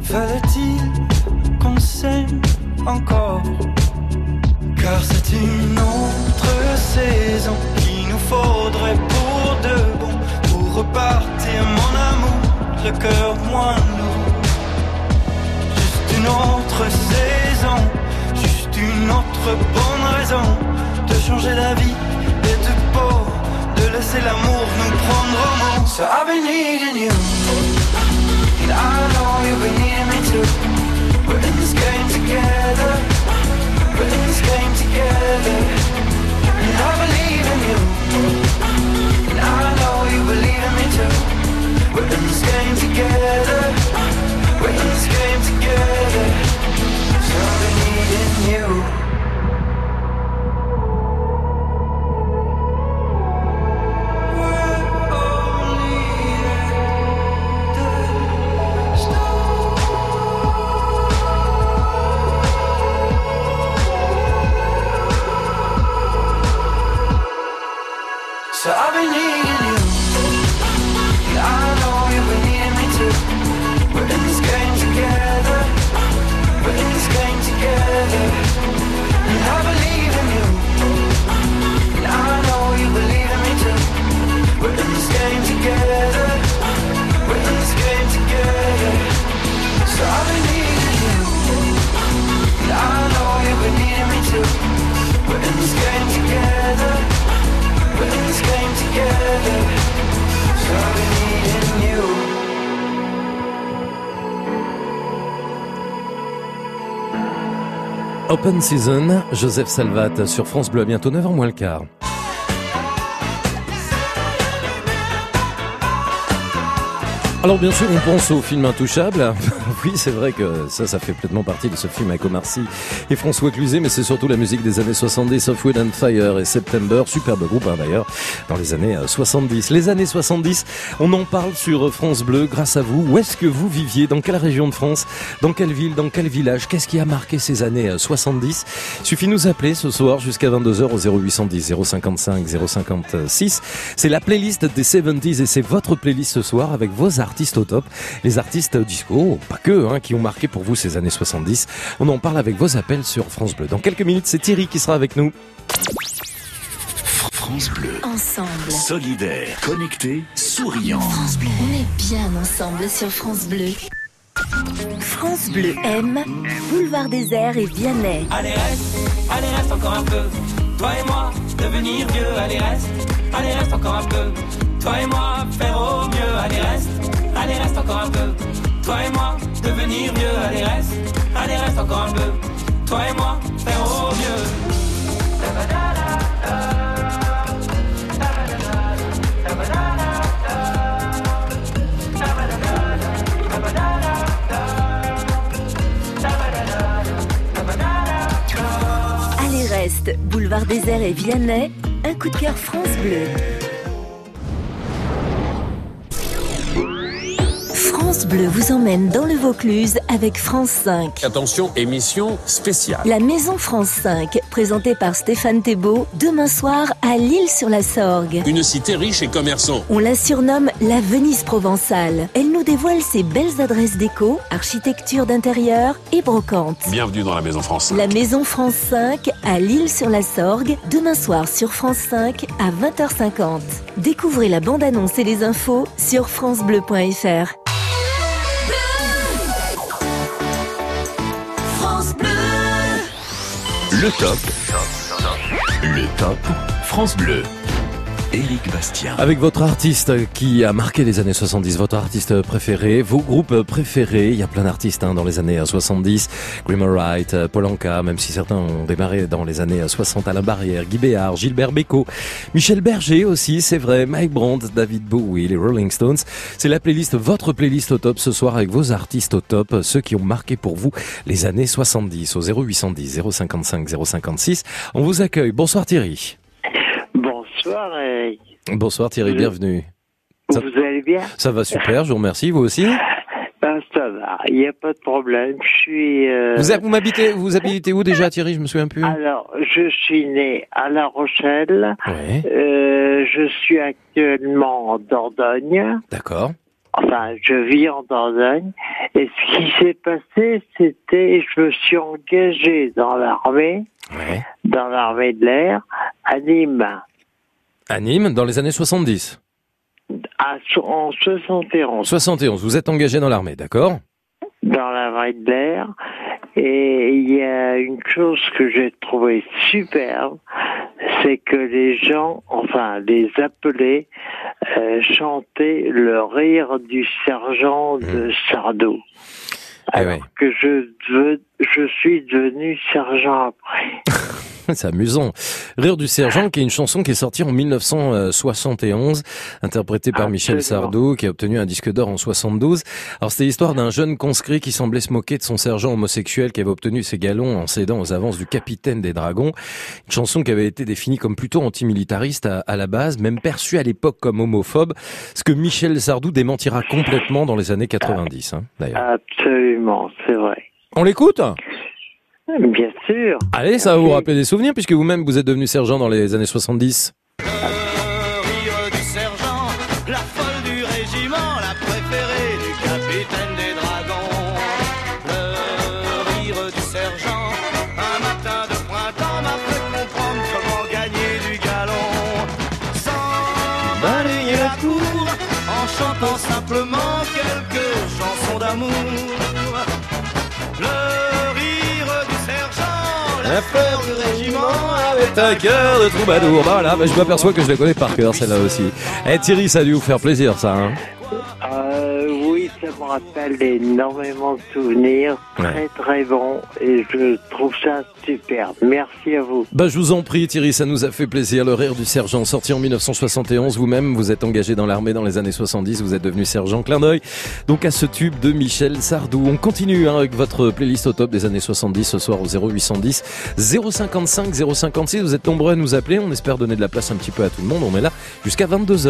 Fallait-il qu'on s'aime encore? Car c'est une autre saison qu'il nous faudrait pour de bon Pour repartir mon amour, le cœur moins lourd une autre saison, juste une autre bonne raison De changer d'avis et de peau, de laisser l'amour nous prendre au mot. So I've been needing you, and I know you've been needing me too. We're in this game together. We're in this game together. And I believe in you. And I know you believe in me too. We're in this game together this game together. I've needing you Open Season, Joseph Salvat sur France Bleu, bientôt 9h moins le quart. Alors bien sûr, on pense au film Intouchable. oui, c'est vrai que ça, ça fait pleinement partie de ce film avec Omar Sy et François Cluzet, mais c'est surtout la musique des années 70, of Wind and Fire et September, superbe groupe hein, d'ailleurs, dans les années euh, 70. Les années 70, on en parle sur France Bleu grâce à vous. Où est-ce que vous viviez? Dans quelle région de France? Dans quelle ville? Dans quel village? Qu'est-ce qui a marqué ces années euh, 70 Suffit de nous appeler ce soir jusqu'à 22h au 0810 055 056. C'est la playlist des 70s et c'est votre playlist ce soir avec vos artistes au top. Les artistes disco, pas que, hein, qui ont marqué pour vous ces années 70. On en parle avec vos appels sur France Bleu. Dans quelques minutes, c'est Thierry qui sera avec nous. France Bleu. Ensemble. Solidaire, connecté, souriant. France Bleu. On est bien ensemble sur France Bleu. France Bleu aime Boulevard Désert et Vianney. Allez reste, allez reste encore un peu. Toi et moi, devenir vieux. Allez reste, allez reste encore un peu. Toi et moi, faire au mieux. Allez reste, allez reste encore un peu. Toi et moi, devenir vieux. Allez reste, allez reste encore un peu. Toi et moi, faire au reste Boulevard Désert et Vianney. Un coup de cœur France Bleu. France Bleu vous emmène dans le Vaucluse avec France 5. Attention, émission spéciale. La Maison France 5, présentée par Stéphane Thébault, demain soir à Lille-sur-la-Sorgue. Une cité riche et commerçant. On la surnomme la Venise provençale. Elle nous dévoile ses belles adresses déco, architecture d'intérieur et brocante. Bienvenue dans la Maison France. La Maison France 5 à Lille-sur-la-Sorgue, demain soir sur France 5 à 20h50. Découvrez la bande-annonce et les infos sur francebleu.fr. Le top. France Bleu. Éric Bastien. Avec votre artiste qui a marqué les années 70, votre artiste préféré, vos groupes préférés, il y a plein d'artistes hein, dans les années 70, Grimmer Wright, Paul Anka, même si certains ont démarré dans les années 60, Alain Barrière, Guy Béard, Gilbert Bécaud, Michel Berger aussi, c'est vrai, Mike Brandt, David Bowie, les Rolling Stones. C'est la playlist, votre playlist au top ce soir avec vos artistes au top, ceux qui ont marqué pour vous les années 70 au 0810 055 056. On vous accueille. Bonsoir Thierry. Bonsoir, Eric. Bonsoir Thierry, bienvenue. Ça, Vous allez bien? Ça va super, je vous remercie, vous aussi? Ben, Ça va, il n'y a pas de problème. Je suis. euh, Vous, vous m'habitez, vous habitez où déjà Thierry? Je me souviens plus. Alors, je suis né à La Rochelle. Ouais. Euh, je suis actuellement en Dordogne. D'accord. Enfin, je vis en Dordogne. Et ce qui s'est passé, c'était, je me suis engagé dans l'armée, dans l'armée de l'air, à Nîmes, À Nîmes, dans les années 70. à, en 71. 71, vous êtes engagé dans l'armée, d'accord? Dans la vraie. Et il y a une chose que j'ai trouvé superbe, c'est que les gens, enfin les appelés, euh, chantaient le rire du sergent de Sardou. Alors que je, je suis devenu sergent après. C'est amusant. Rire du sergent, qui est une chanson qui est sortie en 1971, interprétée par Michel Sardou, qui a obtenu un disque d'or en 72. Alors c'était l'histoire d'un jeune conscrit qui semblait se moquer de son sergent homosexuel qui avait obtenu ses galons en cédant aux avances du capitaine des dragons. Une chanson qui avait été définie comme plutôt antimilitariste à, à la base, même perçue à l'époque comme homophobe, ce que Michel Sardou démentira complètement dans les années 90, hein, d'ailleurs. Absolument, c'est vrai. On l'écoute? Bien sûr. Allez, ça va vous rappeler des souvenirs puisque vous-même vous êtes devenu sergent dans les années 70. rire du sergent, la la fleur du régiment avait un cœur de troubadour. Voilà, bah je m'aperçois que je la connais par cœur celle-là aussi. Eh Thierry, ça a dû vous faire plaisir ça. Hein rappelle énormément de souvenirs, très très bons, et je trouve ça super. Merci à vous. bah je vous en prie Thierry, ça nous a fait plaisir. Le rire du sergent, sorti en 1971. Vous-même, vous êtes engagé dans l'armée dans les années 70. Vous êtes devenu sergent. Clin d'œil. Donc à ce tube de Michel Sardou. On continue hein, avec votre playlist au top des années 70 ce soir au 0810 055 056. Vous êtes nombreux à nous appeler. On espère donner de la place un petit peu à tout le monde. On est là jusqu'à 22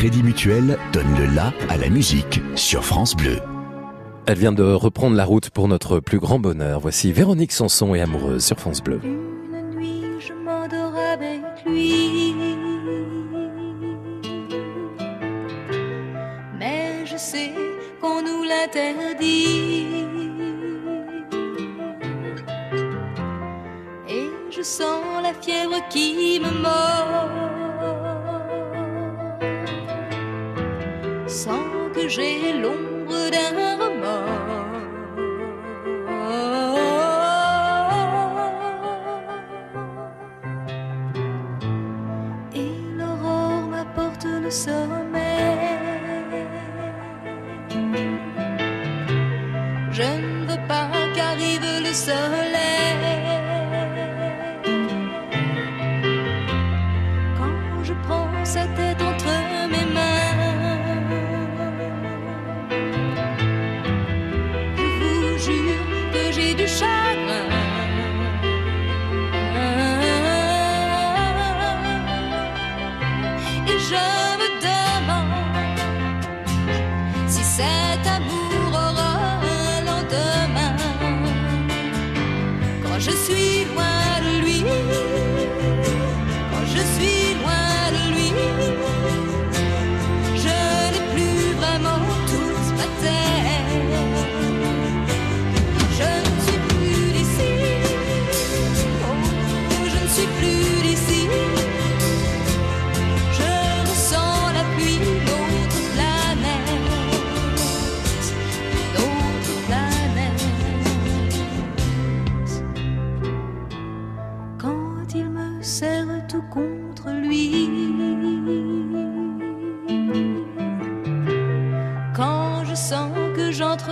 Crédit Mutuel donne le la à la musique sur France Bleu. Elle vient de reprendre la route pour notre plus grand bonheur. Voici Véronique Sanson et Amoureuse sur France Bleu. je m'endors avec lui. Mais je sais qu'on nous l'interdit. Et je sens la fièvre qui me mord. Sans que j'ai l'ombre d'un remords. Et l'aurore m'apporte le sommeil. Je ne veux pas qu'arrive le soleil.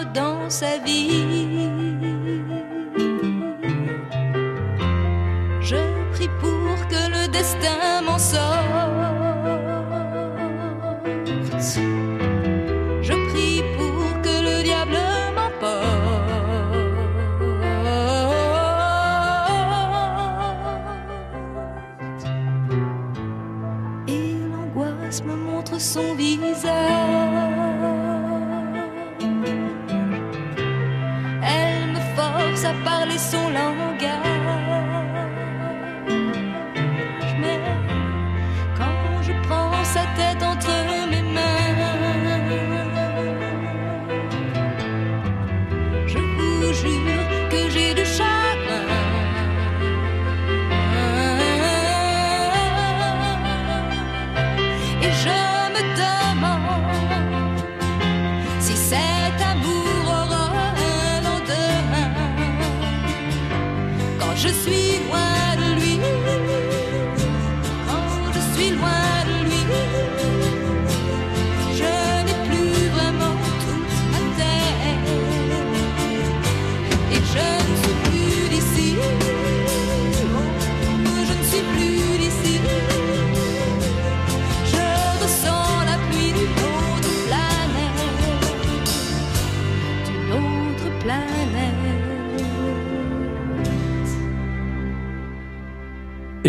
Dans sa vie. Je prie pour que le destin force à parler son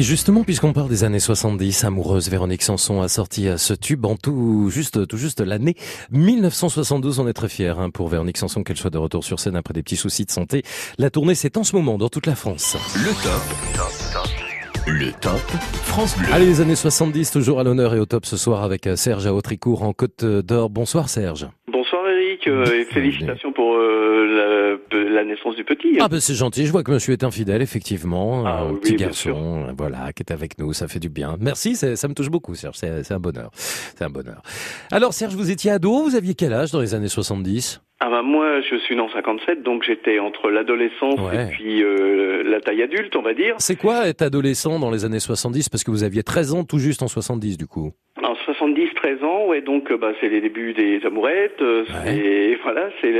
justement, puisqu'on parle des années 70, amoureuse Véronique Sanson a sorti euh, ce tube en tout juste, tout juste l'année 1972. On est très fiers hein, pour Véronique Sanson qu'elle soit de retour sur scène après des petits soucis de santé. La tournée, c'est en ce moment dans toute la France. Le top. Le top France Bleu. Allez, les années 70, toujours à l'honneur et au top ce soir avec euh, Serge à Autricourt en Côte d'Or. Bonsoir Serge. Eric euh, et félicitations pour euh, la, la naissance du petit. Ah ben c'est gentil, je vois que monsieur est infidèle, effectivement. Ah un oui, petit garçon, euh, voilà, qui est avec nous, ça fait du bien. Merci, ça me touche beaucoup Serge, c'est c'est un bonheur. C'est un bonheur. Alors Serge, vous étiez ado, vous aviez quel âge dans les années 70 Ah bah moi je suis né en 57 donc j'étais entre l'adolescence Ouais. et puis euh, la taille adulte on va dire. C'est quoi être adolescent dans les années 70 Parce que vous aviez 13 ans tout juste en 70 du coup. En 70 13 ans ouais donc euh, bah c'est les débuts des amourettes euh, c'est voilà c'est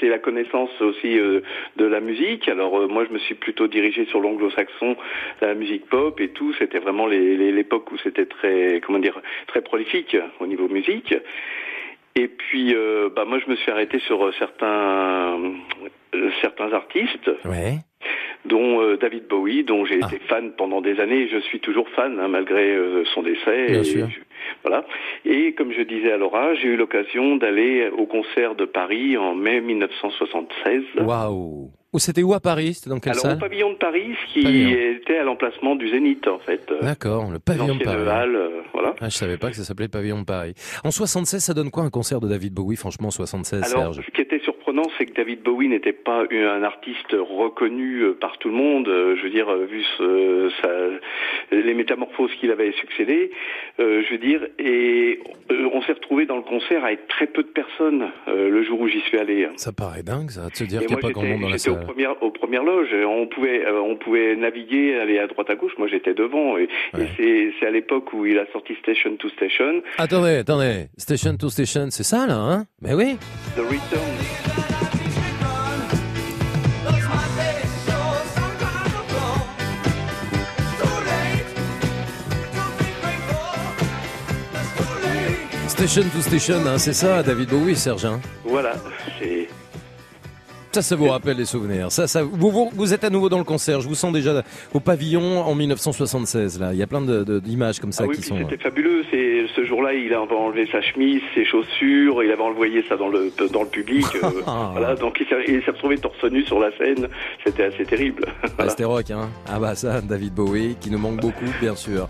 c'est la connaissance aussi euh, de la musique. Alors euh, moi je me suis plutôt dirigé sur l'anglo-saxon, la musique pop et tout, c'était vraiment l'époque où c'était très comment dire très prolifique au niveau musique. Et puis, euh, bah moi, je me suis arrêté sur euh, certains certains artistes, Ouais. dont euh, David Bowie, dont j'ai été fan pendant des années. Je suis toujours fan, hein, malgré euh, son décès. Bien Et sûr. je- voilà. Et comme je disais à Laura, j'ai eu l'occasion d'aller au concert de Paris en mai 1976. Waouh c'était où à Paris? C'était dans quelle Alors salle? au pavillon de Paris, qui Pavillon. était à l'emplacement du Zénith, en fait. Euh, D'accord, le pavillon de Paris. halle, euh, voilà. Ah, je savais pas que ça s'appelait pavillon de Paris. En 76, ça donne quoi un concert de David Bowie? Franchement, 76, Alors, Serge. ce qui était surprenant, c'est que David Bowie n'était pas un artiste reconnu euh, par tout le monde. Euh, Je veux dire, euh, vu ce- les métamorphoses qu'il avait succédé, euh, je veux dire, et on s'est retrouvé dans le concert avec très peu de personnes euh, le jour où j'y suis allé. Ça paraît dingue, ça, de se dire qu'il n'y a pas grand monde dans la j'étais aux salle. premières, aux premières loges. On pouvait, euh, on pouvait naviguer, aller à droite à gauche. Moi, j'étais devant. Et, et c'est, c'est à l'époque où il a sorti Station to Station, Attendez, attendez. Station to Station, c'est ça, là, hein? Mais oui. The Return. Station to Station, hein, c'est ça, David Bowie, Serge. hein Voilà, c'est. Ça, ça vous rappelle les souvenirs. Ça, ça, vous, vous, vous êtes à nouveau dans le concert. Je vous sens déjà au pavillon en 1976. Là, il y a plein de- de- d'images comme ça Ah oui, qui puis sont. c'était fabuleux. C'est ce jour-là, il avait enlevé sa chemise, ses chaussures, il avait envoyé ça dans le dans le public. euh, voilà, donc il s'est, il s'est retrouvé torse nu sur la scène. C'était assez terrible. Ah, c'était rock, hein. Ah bah ça, David Bowie, qui nous manque beaucoup, bien sûr.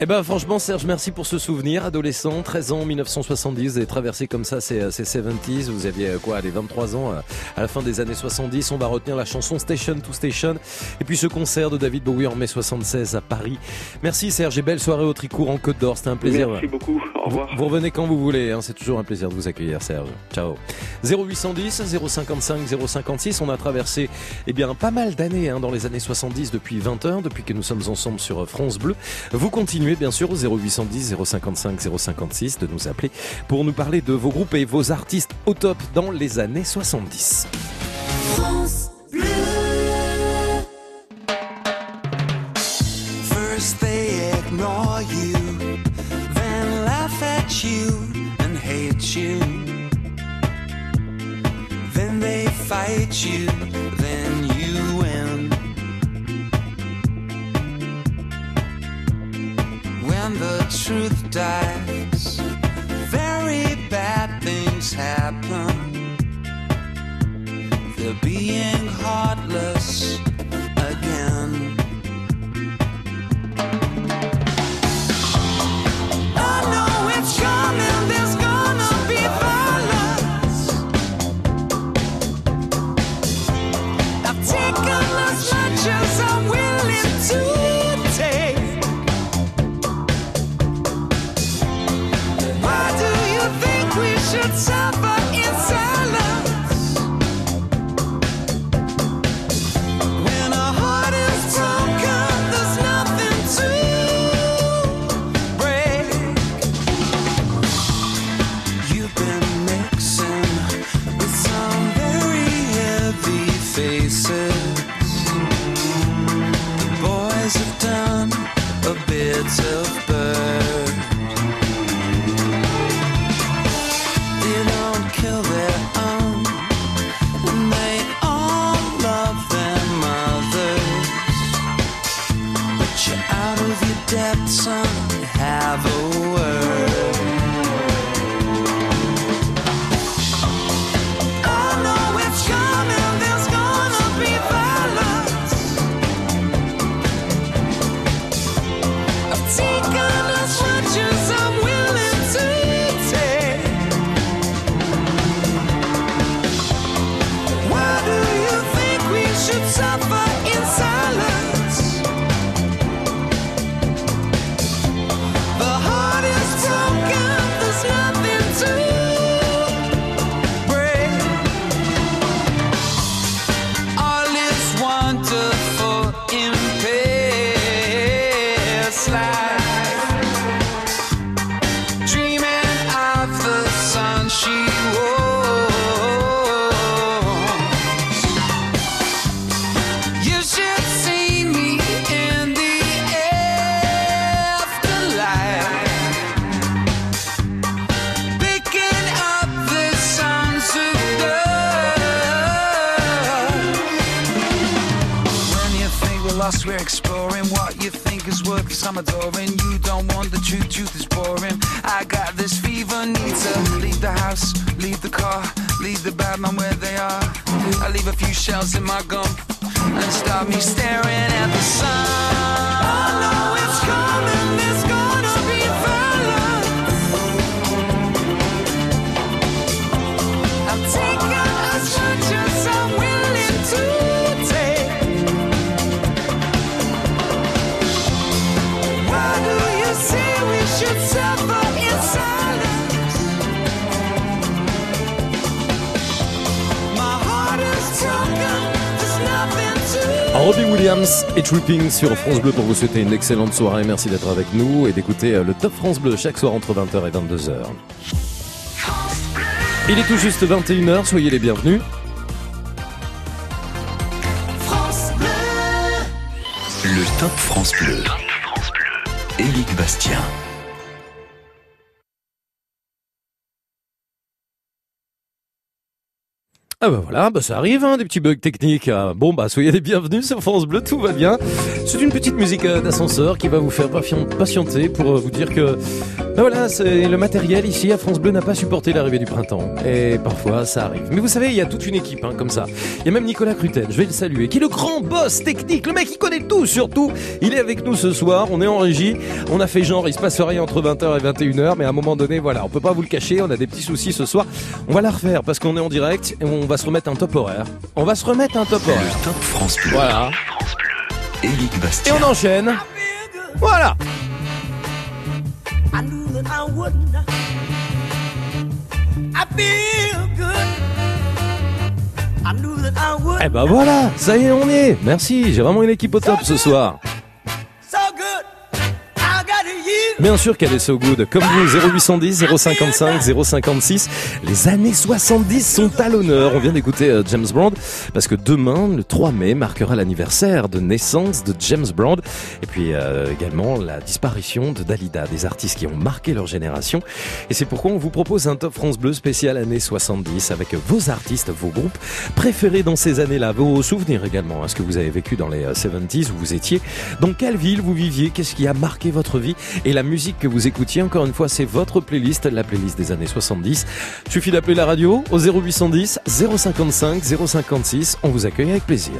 Eh ben franchement Serge, merci pour ce souvenir. Adolescent, 13 ans, 1970, vous avez traversé comme ça ces, ces 70s. Vous aviez euh, quoi, les 23 ans euh, à la fin des années 70. On va retenir la chanson Station to Station. Et puis ce concert de David Bowie en mai 76 à Paris. Merci Serge et belle soirée au Tricourt en Côte d'Or. C'était un plaisir. Merci beaucoup. Au revoir. Vous, vous revenez quand vous voulez, hein. c'est toujours un plaisir de vous accueillir Serge. Ciao. 0810 055 056, on a traversé eh bien pas mal d'années hein, dans les années 70 depuis 20 heures, depuis que nous sommes ensemble sur France Bleu. Vous continuez bien sûr au 0810 055 056 de nous appeler pour nous parler de vos groupes et vos artistes au top dans les années 70. France. First they ignore you, then laugh at you and hate you. Then they fight you, truth dies, very bad things happen. They're being heartless I'm adoring. You don't want the truth, truth is boring. I got this fever, need to leave the house, leave the car, leave the bad man where they are. I leave a few shells in my gum and stop me staring at the sun. Oh, I know Williams et Tripping sur France Bleu pour vous souhaiter une excellente soirée. Merci d'être avec nous et d'écouter euh, le Top France Bleu chaque soir entre 20h et 22h. Il est tout juste 21h, soyez les bienvenus. France Bleu. Le Top France Bleu. Éric Bastien. Ah bah voilà, bah ça arrive, hein, des petits bugs techniques. Ah, Bon bah soyez les bienvenus sur France Bleu, tout va bien. C'est une petite musique euh, d'ascenseur qui va vous faire patienter pour euh, vous dire que bah voilà, c'est le matériel ici à France Bleu n'a pas supporté l'arrivée du printemps. Et parfois ça arrive. Mais vous savez, il y a toute une équipe hein, comme ça. Il y a même Nicolas Cruten, je vais le saluer, qui est le grand boss technique, le mec qui connaît tout surtout. Il est avec nous ce soir, on est en régie. On a fait genre, il se passe rien entre 20h et 21h, mais à un moment donné, voilà, on peut pas vous le cacher, on a des petits soucis ce soir. On va la refaire parce qu'on est en direct et on va se remettre un top horaire. On va se remettre un top horaire. Le Top France Bleu. Voilà. Éric Et Bastien. on enchaîne. Voilà. I knew that I wouldn't. I feel good. I knew that I would. Eh ben voilà, ça y est, on y est. Merci, j'ai vraiment une équipe au top ce soir. So good. Bien sûr qu'elle est so good. Comme vous, 0810, 055, 056. Les années 70 sont à l'honneur. On vient d'écouter euh, James Brown parce que demain, le 3 mai, marquera l'anniversaire de naissance de James Brown. Et puis euh, également la disparition de Dalida, des artistes qui ont marqué leur génération. Et c'est pourquoi on vous propose un Top France Bleu spécial années 70 avec vos artistes, vos groupes préférés dans ces années-là, vos souvenirs également, hein, ce que vous avez vécu dans les euh, 70s où vous étiez, dans quelle ville vous viviez, qu'est-ce qui a marqué votre vie? Et la musique que vous écoutiez. Encore une fois, c'est votre playlist, la playlist des années 70. Suffit d'appeler la radio au 0810 055 056. On vous accueille avec plaisir.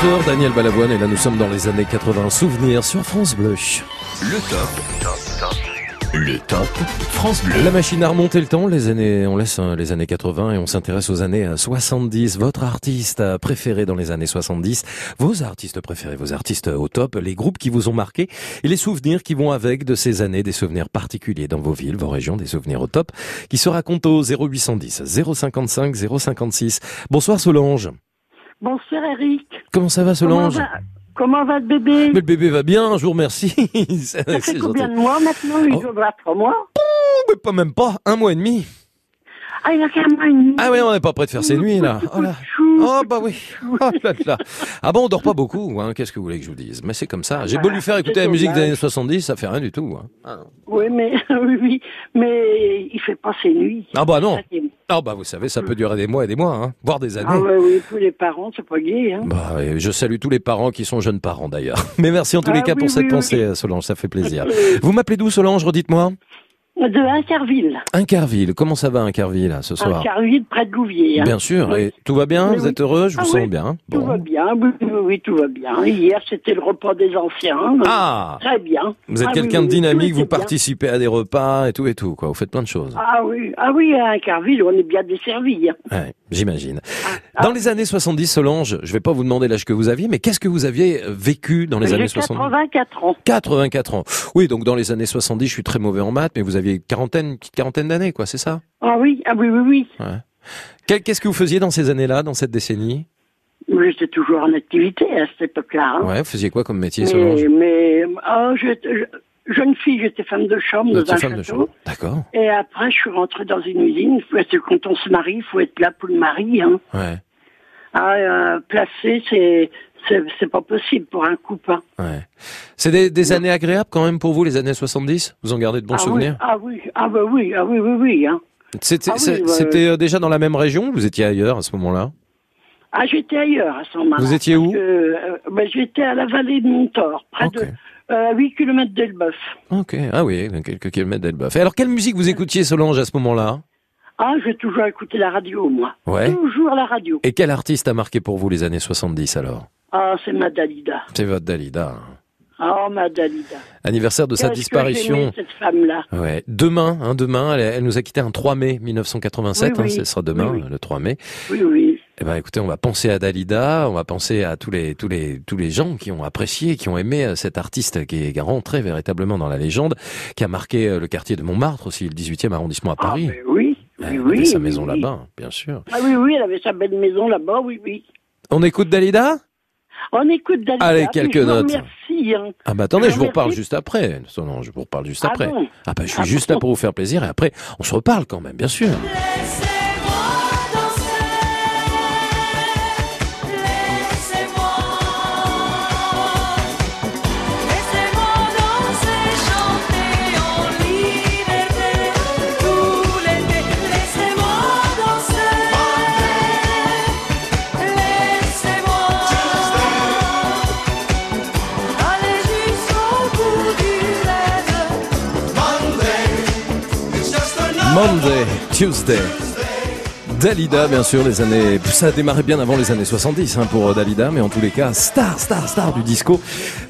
20h, Daniel Balavoine, et là nous sommes dans les années 80, souvenirs sur France Bleu. Le top. Le top France Bleu. La machine à remonter le temps, les années, on laisse hein, les années 80 et on s'intéresse aux années euh, 70. Votre artiste euh, préféré dans les années 70, vos artistes préférés, vos artistes au top, les groupes qui vous ont marqué et les souvenirs qui vont avec de ces années, des souvenirs particuliers dans vos villes, vos régions, des souvenirs au top qui se racontent au 0810 055 056. Bonsoir Solange. Comment ça va Comment Solange va, Comment va le bébé Mais le bébé va bien, je vous remercie. Ça fait combien gentil. de mois maintenant Il Oh. doit trois mois Mais pas même pas, un mois et demi. Ah, il a qu'un mois et demi. Ah oui, on n'est pas près de faire ses nuits là. Oh là. Oh bah oui. Oh là là. Ah bon, on dort pas beaucoup, hein. qu'est-ce que vous voulez que je vous dise? Mais c'est comme ça. J'ai beau lui faire écouter la musique des années 70, ça fait rien du tout. hein. Oui, mais oui, oui, mais il fait pas ses nuits. Ah bah non. Ah bah vous savez, ça peut durer des mois et des mois, hein, voire des années. Ah ouais, oui, tous les parents, c'est pas gay. Hein. Bah, je salue tous les parents qui sont jeunes parents d'ailleurs. Mais merci en tous les Ah cas oui, pour cette pensée, oui. Solange, ça fait plaisir. Vous m'appelez d'où Solange, redites-moi De Incarville. Incarville, comment ça va Incarville ce soir Incarville, près de Louviers. hein. Bien sûr, et tout va bien Vous oui. êtes heureux Je vous Ah sens oui, bien. Tout va bien, oui, oui, oui, tout va bien. Hier, c'était le repas des anciens. Ah Très bien. Vous êtes Ah quelqu'un de dynamique, vous bien. participez à des repas et tout et tout, quoi. Vous faites plein de choses. Ah oui, ah oui, à Incarville, on est bien desservis. hein. Ouais, j'imagine. Ah, Dans les années 70, Solange, je vais pas vous demander l'âge que vous aviez, mais qu'est-ce que vous aviez vécu dans les années 70 84 ans. 84 ans. Oui, donc dans les années 70, je suis très mauvais en maths, mais vous aviez quarantaine, petite quarantaine d'années, quoi, c'est ça? Ah oui, ah oui, oui, oui. Ouais. Qu'est-ce que vous faisiez dans ces années-là, dans cette décennie? J'étais toujours en activité à cette époque-là. hein. Ouais, vous faisiez quoi comme métier, mais, mais oh, je- je- jeune fille, j'étais femme de chambre dans un femme de château. chambre. D'accord. Et après, je suis rentrée dans une usine. Parce que quand on se marie, il faut être là pour le mari. Hein. Ouais. Ah, euh, placer, c'est c'est pas possible pour un couple. hein. Ouais. C'est des, des années agréables quand même pour vous, les années 70 Vous en gardez de bons ah, souvenirs? Oui, ah oui, ah bah oui, ah oui, oui, oui. Hein. C'était Ah oui, bah, c'était, euh, déjà dans la même région ou vous étiez ailleurs à ce moment-là? Ah, j'étais ailleurs à ce moment-là. Vous étiez où? Euh, bah, J'étais à la vallée de Montor, près de euh, 8 km d'Elbeuf. Ok, ah oui, quelques kilomètres d'Elbeuf. Et alors, quelle musique vous écoutiez, Solange, à ce moment-là? Ah, j'ai toujours écouté la radio, moi. Ouais. Toujours la radio. Et quel artiste a marqué pour vous les années 70 alors? Ah, c'est ma Dalida. C'est votre Dalida. Ah, ma Dalida. Anniversaire de sa que disparition. j'aimais cette femme-là. Ouais, demain, hein, demain, elle, elle nous a quitté un 3 mai 1987, Oui, hein, oui. ce sera demain, Oui, le 3 mai. Oui, oui. Eh ben, écoutez, on va penser à Dalida, on va penser à tous les tous les tous les gens qui ont apprécié, qui ont aimé euh, cet artiste qui est rentré véritablement dans la légende, qui a marqué euh, le quartier de Montmartre aussi, le 18e arrondissement à Paris. Oui, Elle oui, avait sa maison là-bas, bien sûr. Ah oui, oui, elle avait sa belle maison là-bas, oui, oui. On écoute Dalida? On écoute Dalida. Allez, quelques je notes. Remercie. Hein. Ah bah attendez, je vous remercie. reparle juste après. Non, je vous reparle juste Ah après. bon? Ah bah je suis Ah juste bon? là pour vous faire plaisir et après on se reparle quand même, bien sûr. Monday, Tuesday. Dalida, bien sûr, les années. Ça a démarré bien avant les années 70 hein, pour Dalida, mais en tous les cas, star, star, star du disco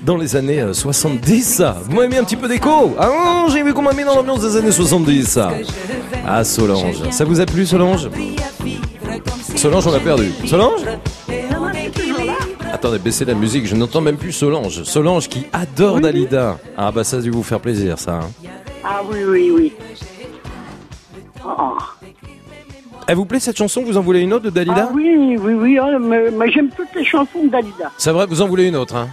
dans les années euh, 70. Vous m'avez mis un petit peu d'écho. Ah non, j'ai vu qu'on m'a mis dans l'ambiance des années 70. Ah, Solange. Ça vous a plu, Solange? Solange, on l'a perdu. Solange? Attendez, baissez la musique, je n'entends même plus Solange. Solange qui adore Dalida. Ah bah ça a dû vous faire plaisir, ça. hein. Ah oui, oui, oui. Oh. Elle vous plaît cette chanson Vous en voulez une autre de Dalida? Ah oui, oui, oui. oh, mais, mais j'aime toutes les chansons de Dalida. C'est vrai, vous en voulez une autre, hein?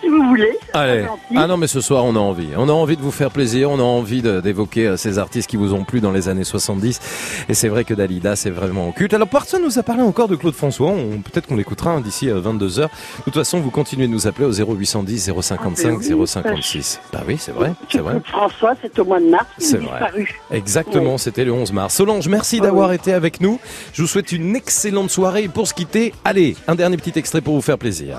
Si vous voulez. Allez. Ah non, mais ce soir, on a envie. On a envie de vous faire plaisir. On a envie d'évoquer euh, ces artistes qui vous ont plu dans les années 70. Et c'est vrai que Dalida, c'est vraiment culte. Alors, personne nous a parlé encore de Claude François. Peut-être qu'on l'écoutera hein, d'ici 22h. De toute façon, vous continuez de nous appeler au 0810 055 Ah, oui. 056. Bah oui, c'est vrai. C'est vrai. François, c'est au mois de mars, il C'est est vrai. disparu. Exactement, Oui. c'était le 11 mars. Solange, merci d'avoir été avec nous. Je vous souhaite une excellente soirée. Et pour se quitter, allez, un dernier petit extrait pour vous faire plaisir.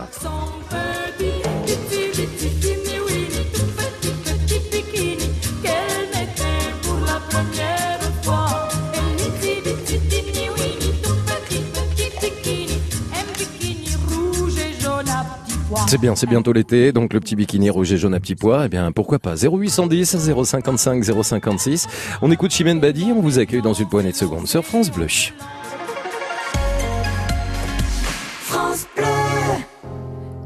C'est bien, c'est bientôt l'été, donc le petit bikini rouge et jaune à petits pois, eh bien pourquoi pas? 0810 055 056. On écoute Chimène Badi, on vous accueille dans une poignée de secondes sur France Bleu. France Bleu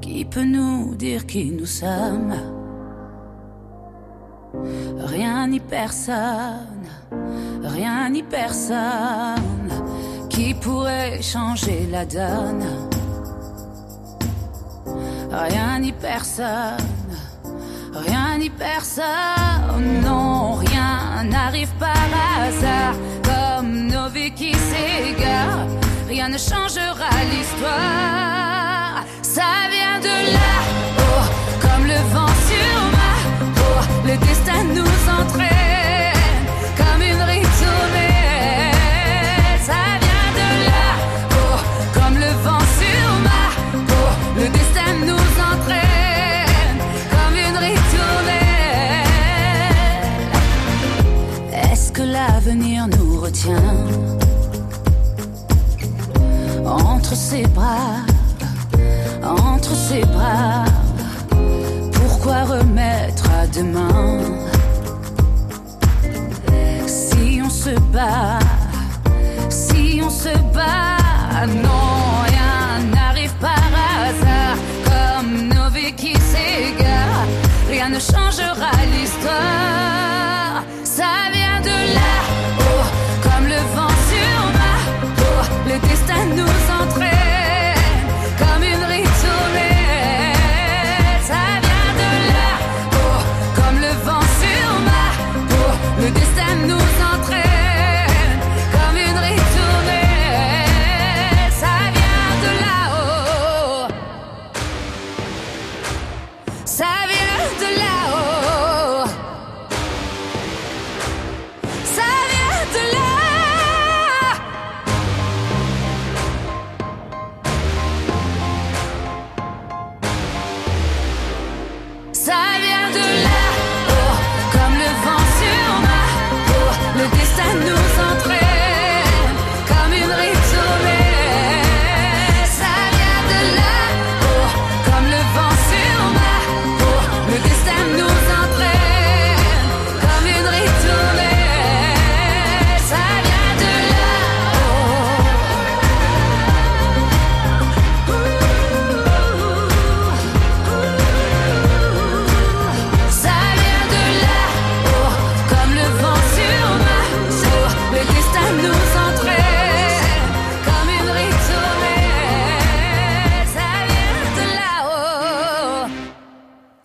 Qui peut nous dire qui nous sommes? Rien ni personne, rien ni personne qui pourrait changer la donne. Rien ni personne, rien ni personne, non, rien n'arrive par hasard, comme nos vies qui s'égarent, rien ne changera l'histoire, ça vient de là, oh, comme le vent sur ma le destin nous entraîne, l'avenir nous retient entre ses bras, entre ses bras? Pourquoi remettre à demain? Si on se bat, si on se bat? Non, rien n'arrive par hasard, comme nos qui. Rien ne changera l'histoire.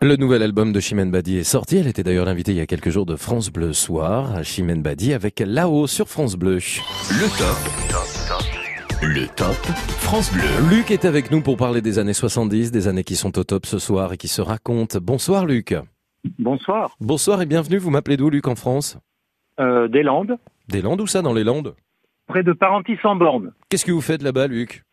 Le nouvel album de Chimène Badi est sorti. Elle était d'ailleurs l'invitée il y a quelques jours de France Bleu Soir. Chimène Badi avec Là-haut sur France Bleu. Le top. Le top France Bleu. Luc est avec nous pour parler des années 70, des années qui sont au top ce soir et qui se racontent. Bonsoir Luc. Bonsoir. Bonsoir et bienvenue. Vous m'appelez d'où Luc en France? Euh, des Landes, Des Landes ou ça dans les Landes? Près de Parentis-en-Borne. Qu'est-ce que vous faites là-bas Luc?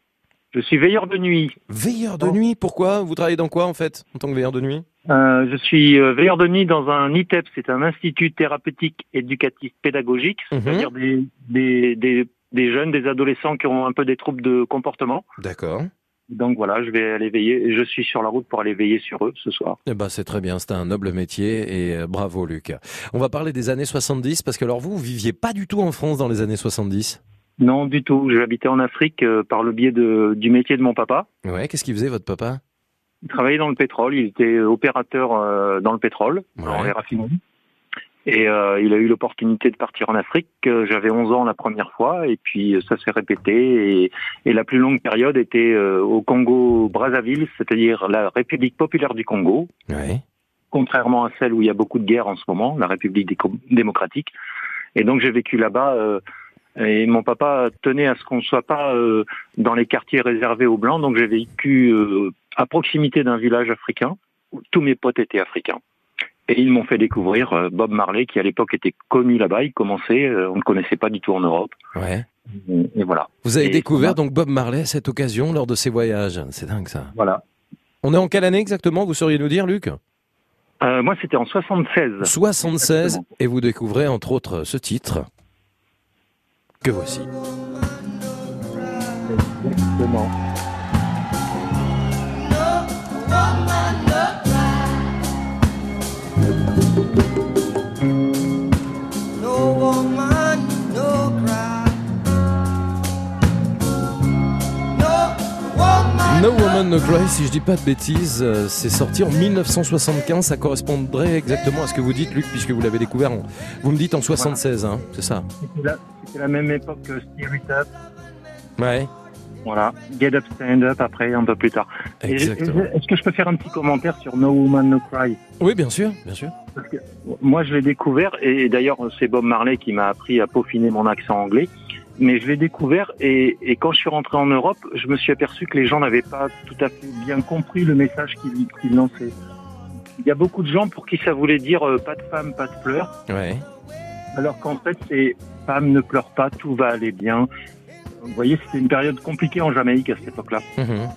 Je suis veilleur de nuit. Veilleur de nuit? Pourquoi? Vous travaillez dans quoi en fait en tant que veilleur de nuit? Euh, je suis euh, veilleur de nuit dans un ITEP, c'est un institut thérapeutique éducatif pédagogique, c'est-à-dire des, des, des, des jeunes, des adolescents qui ont un peu des troubles de comportement. D'accord. Donc voilà, je vais aller veiller, je suis sur la route pour aller veiller sur eux ce soir. Eh ben, c'est très bien, c'est un noble métier et euh, bravo Luc. On va parler des années 70 parce que alors vous, vous viviez pas du tout en France dans les années 70 Non, du tout. J'habitais en Afrique par le biais de, du métier de mon papa. Ouais, qu'est-ce qu'il faisait votre papa? Il travaillait dans le pétrole, il était opérateur euh, dans le pétrole, dans les raffineries. Et euh, il a eu l'opportunité de partir en Afrique. J'avais 11 ans la première fois, et puis euh, ça s'est répété. Et, et la plus longue période était euh, au Congo-Brazzaville, c'est-à-dire la République populaire du Congo. Contrairement à celle où il y a beaucoup de guerres en ce moment, la République démocratique. Et donc j'ai vécu là-bas. euh, et mon papa tenait à ce qu'on ne soit pas euh, dans les quartiers réservés aux blancs. Donc j'ai vécu euh, à proximité d'un village africain où tous mes potes étaient africains. Et ils m'ont fait découvrir euh, Bob Marley, qui à l'époque était connu là-bas. Il commençait, euh, on ne connaissait pas du tout en Europe. Ouais. Et, voilà. Vous avez Et découvert donc Bob Marley à cette occasion lors de ses voyages. C'est dingue ça. Voilà. On est en quelle année exactement Vous sauriez nous dire, Luc? Euh, moi, c'était en 76. 76 et vous découvrez entre autres ce titre que voici. Exactement. No Woman No Cry, si je dis pas de bêtises, euh, c'est sorti en 1975. Ça correspondrait exactement à ce que vous dites, Luc, puisque vous l'avez découvert. En, vous me dites en 76, hein, c'est ça C'était la, même époque que Spirit Up. Ouais. Voilà, Get Up, Stand Up après, un peu plus tard. Est-ce que je peux faire un petit commentaire sur No Woman No Cry? Oui, bien sûr, bien sûr. Parce que moi, je l'ai découvert, et d'ailleurs, c'est Bob Marley qui m'a appris à peaufiner mon accent anglais. Mais je l'ai découvert, et, et quand je suis rentré en Europe, je me suis aperçu que les gens n'avaient pas tout à fait bien compris le message qu'il qu'il lançait. Il y a beaucoup de gens pour qui ça voulait dire euh, pas de femme, pas de pleurs. Ouais. Alors qu'en fait, c'est femme ne pleure pas, tout va aller bien. Vous voyez, c'était une période compliquée en Jamaïque à cette époque-là. Mhm.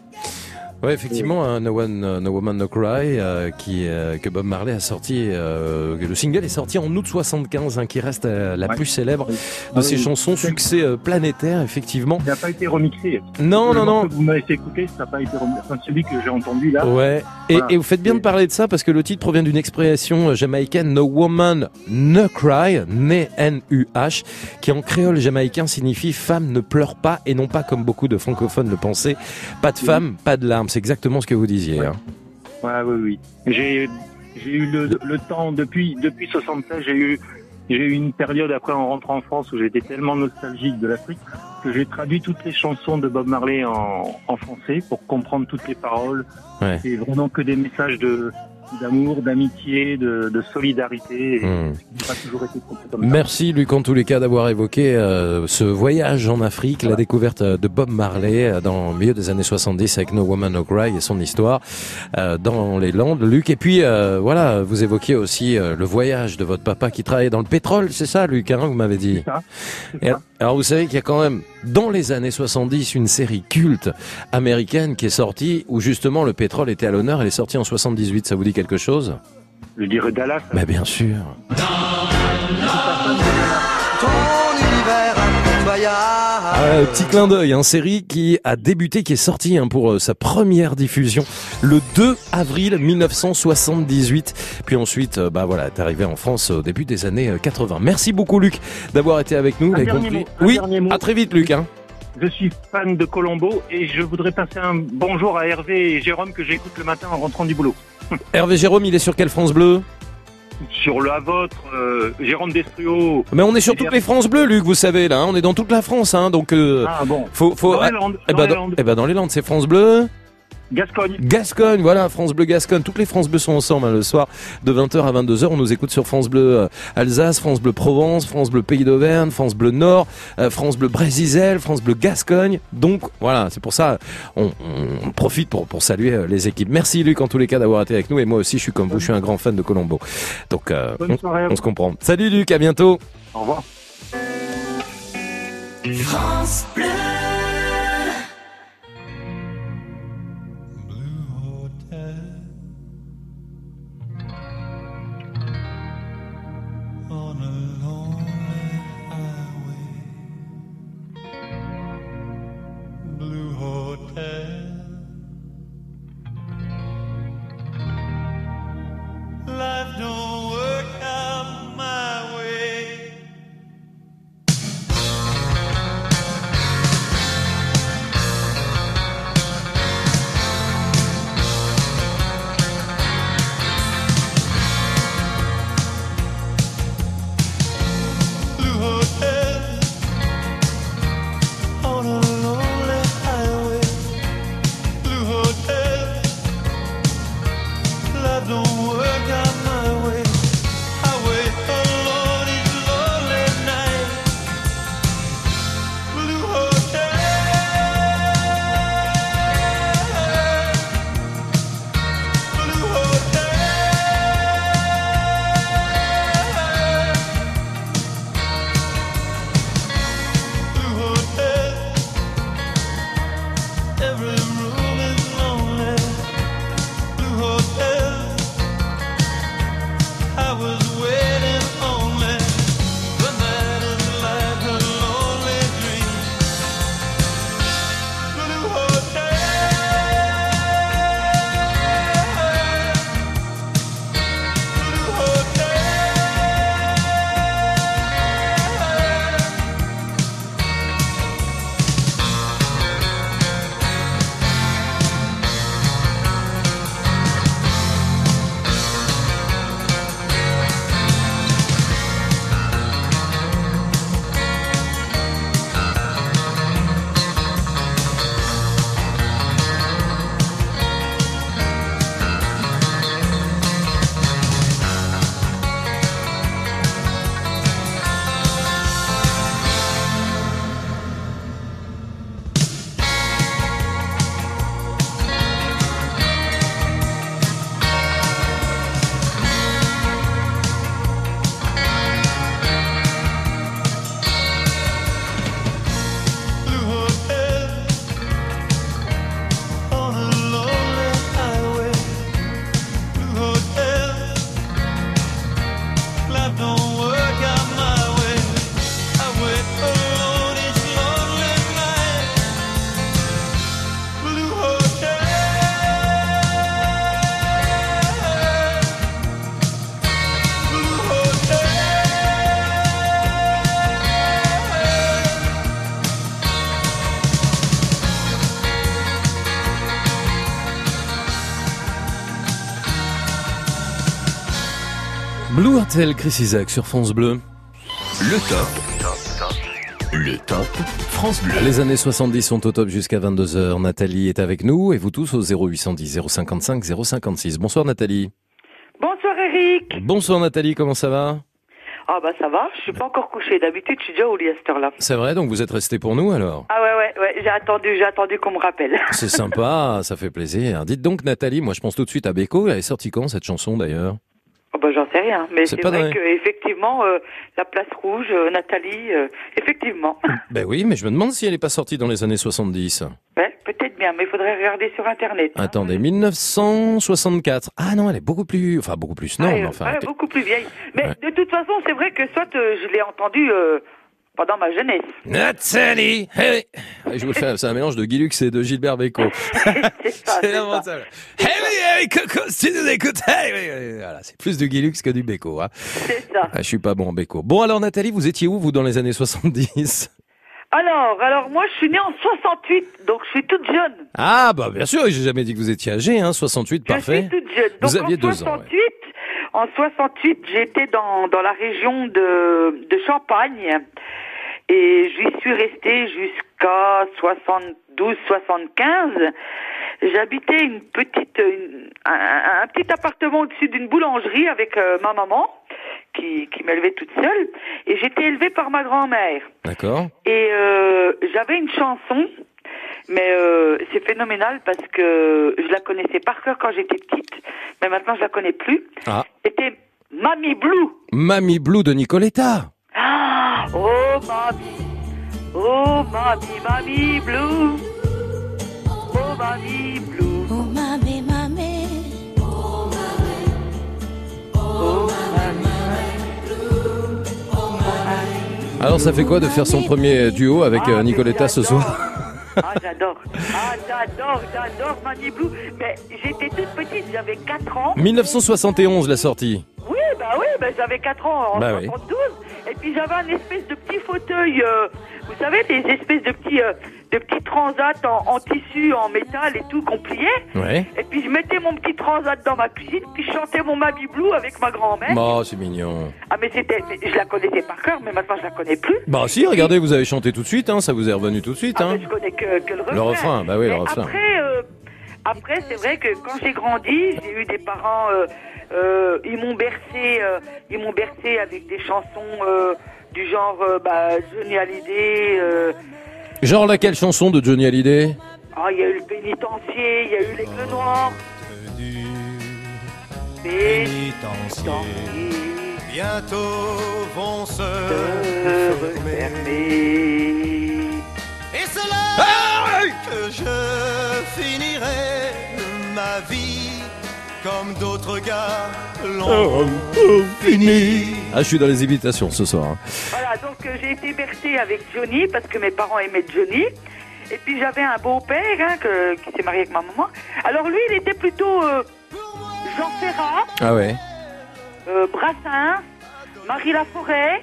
Ouais, effectivement, hein, No One, euh, No Woman, No Cry, euh, qui euh, que Bob Marley a sorti. euh, le single est sorti en août 75, hein, qui reste la Ouais. plus célèbre de Ah ses oui. chansons, succès planétaire, effectivement. Il n'a pas été remixé. Non, Le non, non. que Vous m'avez fait écouter, ça n'a pas été remixé. Enfin, celui que j'ai entendu là. Ouais. Et, Voilà. et vous faites bien de parler de ça parce que le titre provient d'une expression jamaïcaine No Woman No Cry, né N-U-H, qui en créole jamaïcain signifie femme ne pleure pas et non pas comme beaucoup de francophones le pensaient, pas de femme, pas de larmes. C'est exactement ce que vous disiez. hein. Ouais, oui, oui. J'ai, eu le, le temps depuis depuis 76, j'ai eu une période après en rentrant en France où j'étais tellement nostalgique de l'Afrique que j'ai traduit toutes les chansons de Bob Marley en, en français pour comprendre toutes les paroles. Ouais. C'est vraiment que des messages de d'amour, d'amitié, de, de solidarité. Et Hmm. pas toujours été comme ça. Merci Luc en tous les cas d'avoir évoqué euh, ce voyage en Afrique, la découverte de Bob Marley euh, dans le milieu des années 70 avec No Woman No Cry et son histoire euh, dans les Landes. Luc, et puis euh, voilà, vous évoquiez aussi euh, le voyage de votre papa qui travaillait dans le pétrole, c'est ça Luc, hein, vous m'avez dit? Et ça. alors vous savez qu'il y a quand même dans les années 70 une série culte américaine qui est sortie où justement le pétrole était à l'honneur, elle est sortie en 78, ça vous dit quelque chose? Je dirais Dallas. Mais bien sûr. Ah, petit clin d'œil, une série qui a débuté, qui est sortie hein, pour euh, sa première diffusion le 2 avril 1978. Puis ensuite, euh, bah voilà, est arrivé en France au début des années euh, 80. Merci beaucoup Luc d'avoir été avec nous. Un vous avez dernier compris. mot, un oui, dernier mot. à très vite Luc. Hein. Je suis fan de Colombo et je voudrais passer un bonjour à Hervé et Jérôme que j'écoute le matin en rentrant du boulot. Hervé Jérôme, il est sur quelle France Bleu? Sur la vôtre, euh, Jérôme Destruo. Mais on est sur toutes les France Bleues, Luc, vous savez là. hein, on est dans toute la France, hein, donc euh, Ah bon. faut, faut. Dans les Landes, eh dans ben, dans, Landes. eh ben, dans les Landes, c'est France Bleu. Gascogne. Gascogne, voilà, France Bleu Gascogne. Toutes les France Bleu sont ensemble hein, le soir de 20h à 22h. On nous écoute sur France Bleu euh, Alsace, France Bleu Provence, France Bleu Pays d'Auvergne, France Bleu Nord, euh, France Bleu Brésisel, France Bleu Gascogne. Donc voilà, c'est pour ça on, on profite pour, pour saluer euh, les équipes. Merci Luc en tous les cas d'avoir été avec nous et moi aussi je suis comme vous, je suis un grand fan de Colombo. Donc euh, Bonne on, on se comprend. Salut Luc, à bientôt. Au revoir. France Bleu. Chris Isaac sur France Bleu. Le top. Le top France Bleu. Les années 70 sont au top jusqu'à 22h. Nathalie est avec nous et vous tous au 0810 055 056. Bonsoir Nathalie. Bonsoir Eric. Bonsoir Nathalie, comment ça va? Ah bah ça va, je suis pas encore couché. D'habitude, je suis déjà au lit à cette heure-là. C'est vrai, donc vous êtes resté pour nous alors? Ah ouais ouais ouais, j'ai attendu, j'ai attendu qu'on me rappelle. C'est sympa, ça fait plaisir. Dites donc Nathalie, moi je pense tout de suite à Beko. Elle est sortie quand cette chanson d'ailleurs? Oh bah j'en sais rien, mais C'est vrai vrai. que effectivement euh, la place rouge, euh, Nathalie, euh, effectivement. Ben oui, mais je me demande si elle n'est pas sortie dans les années 70. ouais, peut-être bien, mais il faudrait regarder sur internet. Attendez, 1964. Ah non, elle est beaucoup plus... Enfin, beaucoup plus, non, Ah, mais euh, enfin... ouais, beaucoup plus vieille. Mais Ouais. de toute façon, c'est vrai que soit je l'ai entendu euh, pendant ma jeunesse. Nathalie hey Je vous le fais, c'est un mélange de Guilux et de Gilbert Bécaud. c'est lamentable. Hey hey, Coco, si nous écoutez, voilà, c'est plus de Guilux que du Bécaud. Hein. C'est ça. Ah, je suis pas bon en Bécaud. Bon alors Nathalie, vous étiez où vous dans les années 70 Alors, alors moi je suis née en 68, donc je suis toute jeune. Ah bah bien sûr, j'ai jamais dit que vous étiez âgé, hein, 68, Je parfait. suis toute jeune. Donc Vous aviez en deux ans. 68, en 68, j'étais dans, dans la région de, de Champagne et j'y suis restée jusqu'à 72, 75. J'habitais une petite, une- un, un- un petit appartement au-dessus d'une boulangerie avec euh, ma maman qui, qui m'élevait toute seule et j'étais élevée par ma grand-mère. D'accord. Et euh, j'avais une chanson, mais euh, c'est phénoménal parce que je la connaissais par cœur quand j'étais petite, mais maintenant je la connais plus. Ah, C'était Mamie Blue. Mamie Blue de Nicoletta. Ah, oh mamie, oh mamie, mamie Blue, oh mamie Blue, Oh mamé, mamé. oh mamie. Alors ça fait quoi de faire son premier duo avec euh, Nicoletta ce soir Ah, j'adore. Ah, j'adore, j'adore Mamie Blue. Mais j'étais toute petite, j'avais 4 ans. 1971 la sortie. Oui, bah oui, bah j'avais 4 ans en Bah oui. 72. Et puis j'avais un espèce de petit fauteuil, euh, vous savez, des espèces de petits, euh, de petits transats en, en tissu, en métal et tout, qu'on pliait. Ouais. Et puis je mettais mon petit transat dans ma cuisine, puis je chantais mon Mamie Blue avec ma grand-mère. Oh, c'est mignon. Ah, mais c'était, je la connaissais par cœur, mais maintenant je la connais plus. Bah si, regardez, vous avez chanté tout de suite, hein, ça vous est revenu tout de suite. Hein. Je connais que, que le refrain. Le refrain, bah oui, le refrain. Après, euh, après c'est vrai que quand j'ai grandi, j'ai eu des parents, euh, ils m'ont bercé, euh, ils m'ont bercé avec des chansons euh, du genre euh, bah, Johnny Hallyday. euh, Genre laquelle chanson de Johnny Hallyday? Ah, il y a eu le pénitencier, il y a eu l'aigle noir. Pénitencier. Bientôt vont se refermer. Et c'est là que je finirai ma vie comme d'autres gars l'ont fini. Ah, je suis dans les imitations ce soir. hein. Voilà, donc euh, j'ai été bercée avec Johnny parce que mes parents aimaient Johnny. Et puis j'avais un beau-père hein, que- qui s'est marié avec ma maman. Alors lui, il était plutôt euh, Jean Ferrat, Ah ouais. euh, Brassens, Marie Laforêt.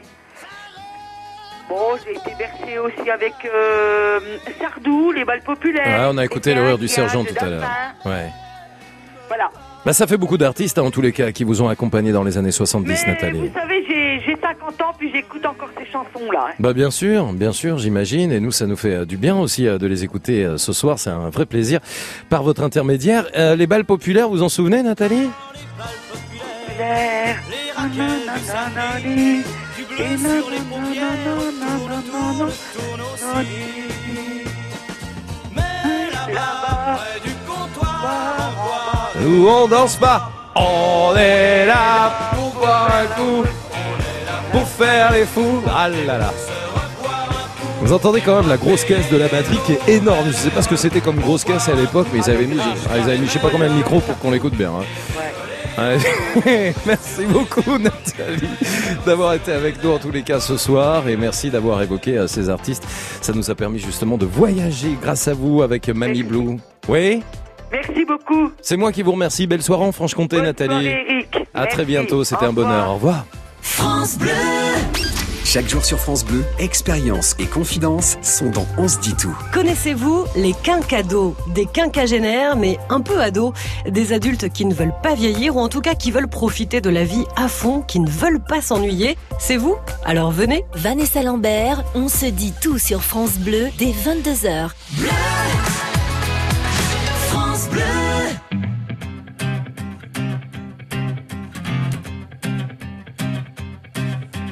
Bon, j'ai été bercée aussi avec euh, Sardou, les balles populaires. Ah, on a écouté l'horreur du sergent tout à l'heure. Ouais. Voilà. Bah ça fait beaucoup d'artistes hein, en tous les cas qui vous ont accompagné dans les années 70, Mais Nathalie. vous savez, j'ai j'ai 50 ans, puis j'écoute encore ces chansons-là. hein. Bah bien sûr, bien sûr, j'imagine, et nous ça nous fait euh, du bien aussi euh, de les écouter euh, ce soir, c'est un vrai plaisir par votre intermédiaire. Euh, les balles populaires, vous en souvenez, Nathalie. Nous on danse pas, on est là pour boire un coup, pour faire les fous. Ah là là. Vous entendez quand même la grosse caisse de la batterie qui est énorme. Je sais pas ce que c'était comme grosse caisse à l'époque, mais ils avaient mis, ah, ils avaient mis je sais pas combien de micros pour qu'on l'écoute bien. hein. Ouais. merci beaucoup Nathalie d'avoir été avec nous en tous les cas ce soir et merci d'avoir évoqué euh, ces artistes. Ça nous a permis justement de voyager grâce à vous avec Mamie Blue. Oui? Merci beaucoup. C'est moi qui vous remercie. Belle soirée en Franche-Comté Nathalie. soirée, Eric. À très bientôt, c'était un bonheur. Au revoir. France Bleu. Chaque jour sur France Bleu, expérience et confidence sont dans On se dit tout. Connaissez-vous les quinquados? Des quinquagénaires, mais un peu ados. Des adultes qui ne veulent pas vieillir ou en tout cas qui veulent profiter de la vie à fond, qui ne veulent pas s'ennuyer. C'est vous? Alors venez Vanessa Lambert, on se dit tout sur France Bleu dès 22h. France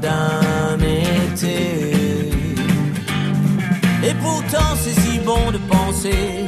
d'un. Et pourtant, c'est si bon de penser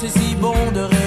C'est si bon de rêver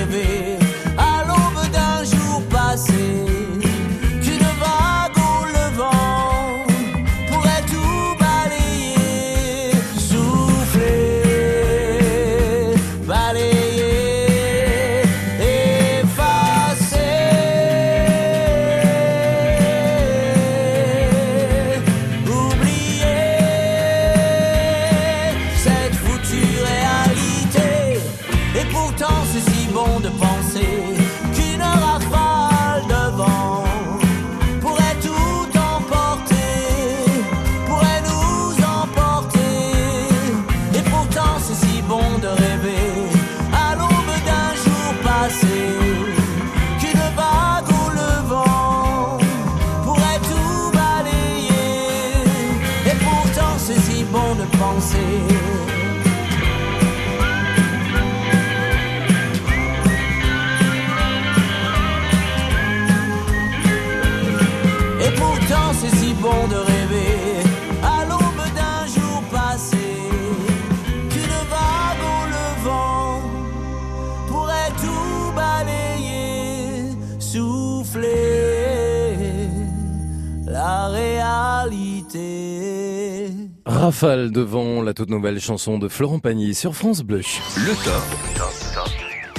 Rafale devant la toute nouvelle chanson de Florent Pagny sur France Bleu. Le top.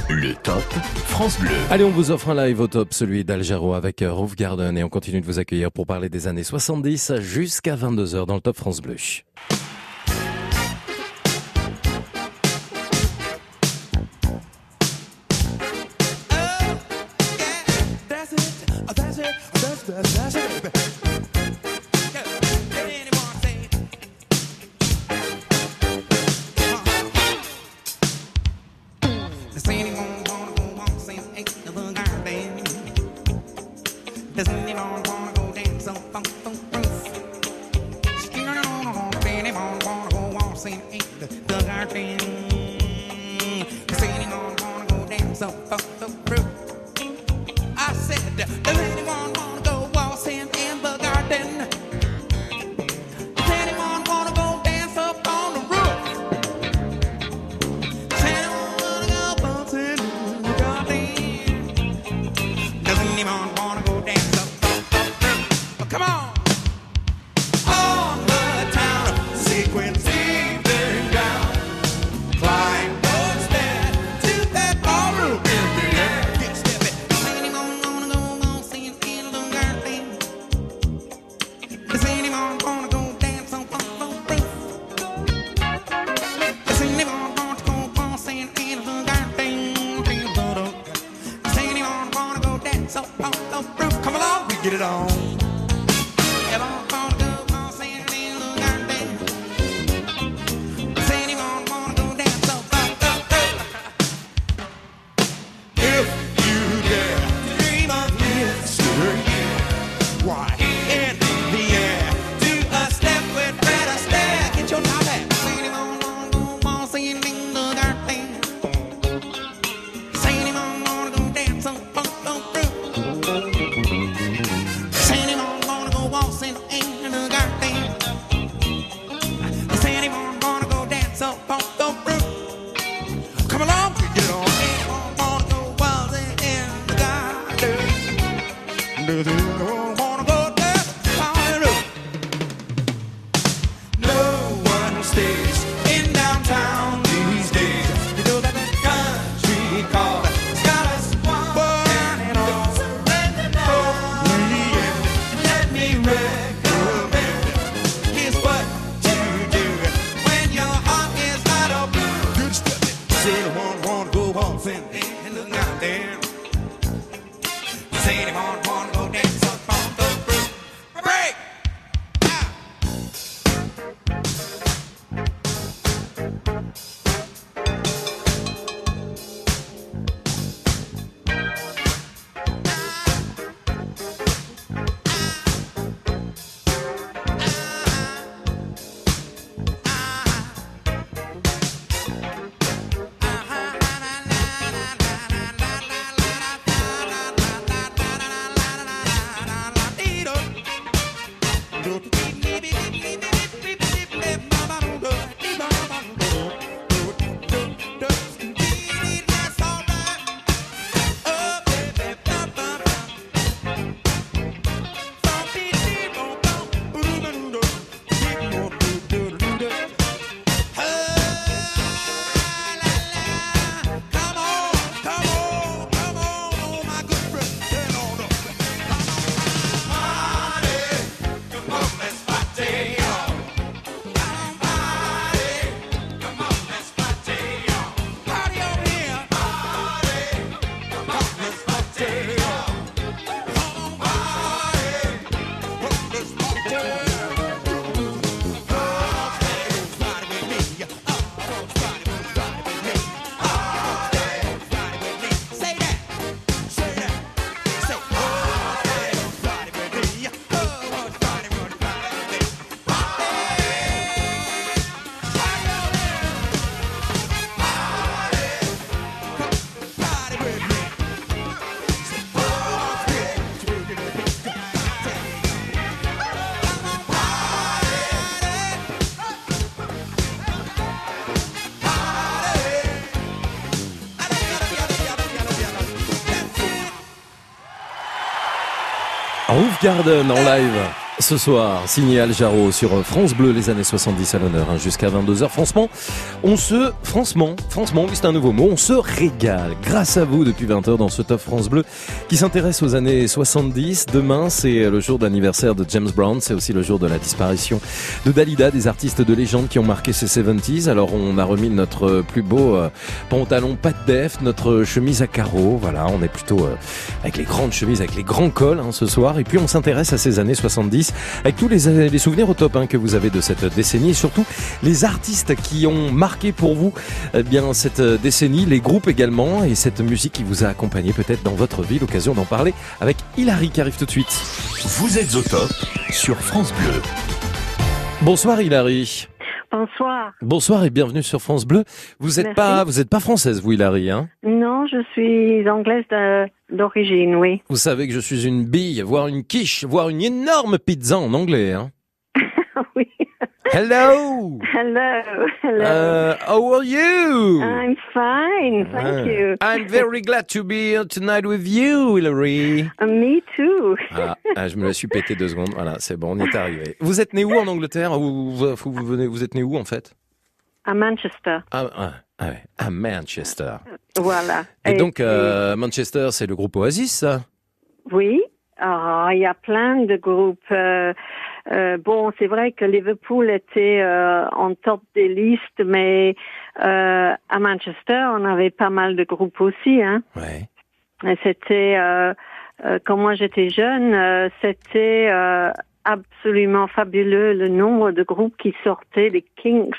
Le top France Bleu. Allez, on vous offre un live au top, celui d'Algero avec euh, Roof Garden et on continue de vous accueillir pour parler des années 70 jusqu'à 22h dans le top France Bleu. pão, pão, pão. Garden en live. Ce soir, signé Al Jarreau sur France Bleu, les années 70 à l'honneur, hein, jusqu'à 22h. Franchement, on se, franchement, franchement, oui, c'est un nouveau mot, on se régale grâce à vous depuis 20h dans ce Top France Bleu qui s'intéresse aux années 70. Demain, c'est le jour d'anniversaire de James Brown, c'est aussi le jour de la disparition de Dalida, des artistes de légende qui ont marqué ces 70s. Alors, on a remis notre plus beau euh, pantalon pas de def, notre chemise à carreaux, voilà, on est plutôt euh, avec les grandes chemises, avec les grands cols hein, ce soir. Et puis, on s'intéresse à ces années 70 avec tous les, les souvenirs au top hein, que vous avez de cette décennie et surtout les artistes qui ont marqué pour vous eh bien cette décennie, les groupes également et cette musique qui vous a accompagné peut-être dans votre vie. L'occasion d'en parler avec Hilary qui arrive tout de suite. Vous êtes au top sur France Bleu. Bonsoir Hilary. Bonsoir. Bonsoir et bienvenue sur France Bleu. Vous êtes Merci. pas vous êtes pas française vous Hilary hein? Non, je suis anglaise d'origine, oui. Vous savez que je suis une bille, voire une quiche, voire une énorme pizza en anglais hein? Hello. Hello. Hello. Uh, how are you? I'm fine, thank Ah. you. I'm very glad to be here tonight with you, Hilary. Uh, Me too. Voilà. Ah, je me la suis pété deux secondes. Voilà, c'est bon, on y est arrivé. Vous êtes né où en Angleterre? Vous, vous, vous, vous venez, vous êtes né où en fait? À Manchester. ah, ah, ah ouais, à Manchester. Voilà. Et, donc, euh, Manchester, c'est le groupe Oasis, ça? Oui. Ah, il y a plein de groupes. Euh, bon, c'est vrai que Liverpool était euh, en top des listes, mais euh, à Manchester, on avait pas mal de groupes aussi. Hein. Ouais. Et c'était, euh, euh, quand moi j'étais jeune, euh, c'était euh, absolument fabuleux le nombre de groupes qui sortaient, les Kings.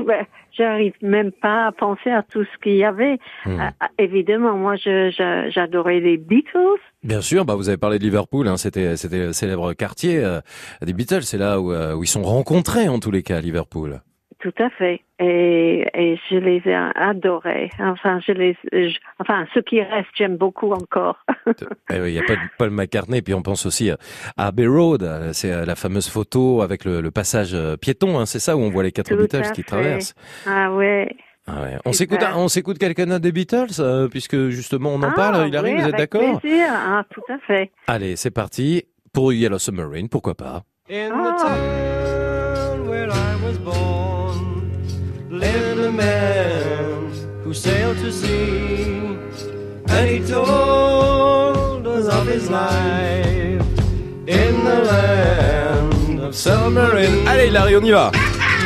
Ouais, J'arrive même pas à penser à tout ce qu'il y avait. Hmm. Euh, évidemment, moi j'adorais les Beatles. Bien sûr, bah vous avez parlé de Liverpool, hein, c'était c'était le célèbre quartier euh, des Beatles, c'est là où, euh, où ils sont rencontrés en tous les cas à Liverpool. Tout à fait. Et, et je les ai adorés. Enfin, je les, je- enfin, ceux qui restent, j'aime beaucoup encore. Eh oui, Il y a pas de Paul McCartney, puis on pense aussi à Abbey Road, c'est euh, la fameuse photo avec le, le passage euh, piéton, hein, c'est ça où on voit les quatre Tout Beatles qui traversent? Ah ouais. Ah ouais. On s'écoute, on s'écoute quelqu'un des Beatles, euh, puisque justement on en Ah, parle. Hilary, oui, vous êtes d'accord? Ah, tout à fait. Allez, c'est parti pour Yellow Submarine, pourquoi pas? In Ah. the town where I was born lived a man who sailed to sea, and he told us of his life in the land of submarine. Allez, Hilary, on y va.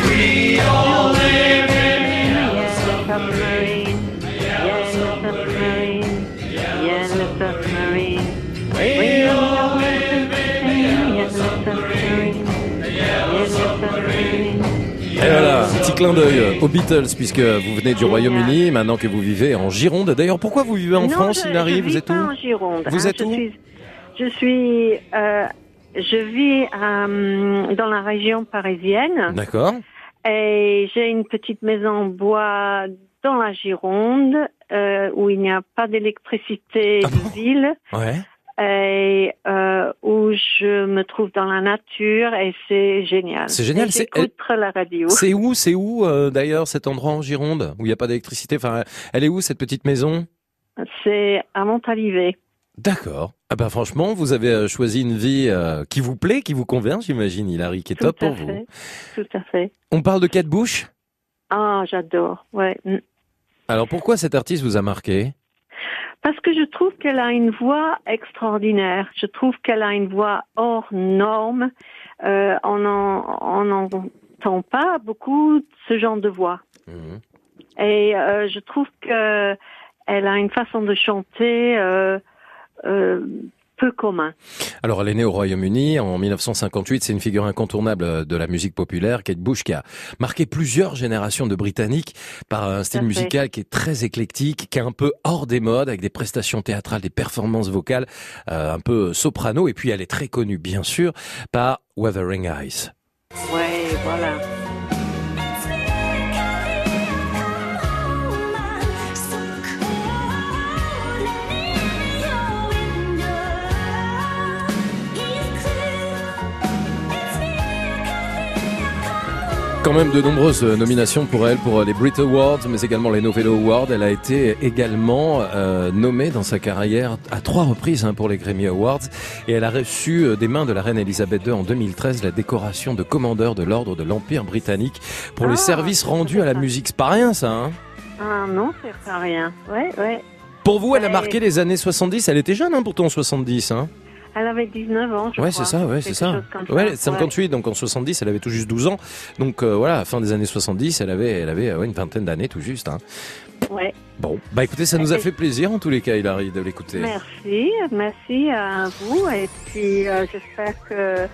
We all live in Yellow submarine. Et voilà, petit clin d'œil aux Beatles, puisque vous venez du Royaume-Uni, maintenant que vous vivez en Gironde. D'ailleurs, pourquoi vous vivez en non, France, je, Vous êtes pas où en Gironde. Vous hein. êtes je où suis, Je suis, euh, je vis euh, dans la région parisienne D'accord. et j'ai une petite maison en bois dans la Gironde euh, où il n'y a pas d'électricité Ah de ville Ouais. Et euh, où je me trouve dans la nature et c'est génial. C'est génial, c'est- la radio. C'est où, c'est où euh, d'ailleurs cet endroit en Gironde où il n'y a pas d'électricité? Enfin, elle est où cette petite maison? C'est à Montalivet. D'accord. Ah ben franchement, vous avez euh, choisi une vie euh, qui vous plaît, qui vous convient, j'imagine, Hilary, qui est Tout top pour vous. fait. Tout à fait. On parle de Kate Bush? Ah, j'adore. Ouais. Alors pourquoi cet artiste vous a marqué? Parce que je trouve qu'elle a une voix extraordinaire. Je trouve qu'elle a une voix hors norme. Euh, on n'entend pas beaucoup ce genre de voix. Mhm. Et euh, je trouve que elle a une façon de chanter euh, euh, peu commun. Alors, elle est née au Royaume-Uni en 1958. C'est une figure incontournable de la musique populaire. Kate Bush qui a marqué plusieurs générations de Britanniques par un style musical qui est très éclectique, qui est un peu hors des modes, avec des prestations théâtrales, des performances vocales euh, un peu soprano. Et puis, elle est très connue, bien sûr, par Wuthering Eyes. Ouais, voilà. Quand même de nombreuses nominations pour elle, pour euh, les Brit Awards, mais également les Novello Awards. Elle a été également euh, nommée dans sa carrière à trois reprises hein, pour les Grammy Awards. Et elle a reçu euh, des mains de la reine Elisabeth II en 2013 la décoration de commandeur de l'ordre de l'Empire britannique pour les Ah, services rendus à la musique. C'est pas rien ça, hein? Ah non, c'est pas rien. Ouais, ouais. Pour vous, elle a marqué les années 70. Elle était jeune hein, pourtant en 70. Hein? Elle avait 19 ans, je Ouais, c'est ça, ouais, c'est ça. Ouais, ça. 58, donc en 70, elle avait tout juste 12 ans. Donc euh, voilà, fin des années 70, elle avait, elle avait euh, ouais, une vingtaine d'années tout juste. Hein. Ouais. Bon, bah écoutez, ça nous a fait plaisir en tous les cas, Hilary, de l'écouter. Merci, merci à vous. Et puis, euh, j'espère que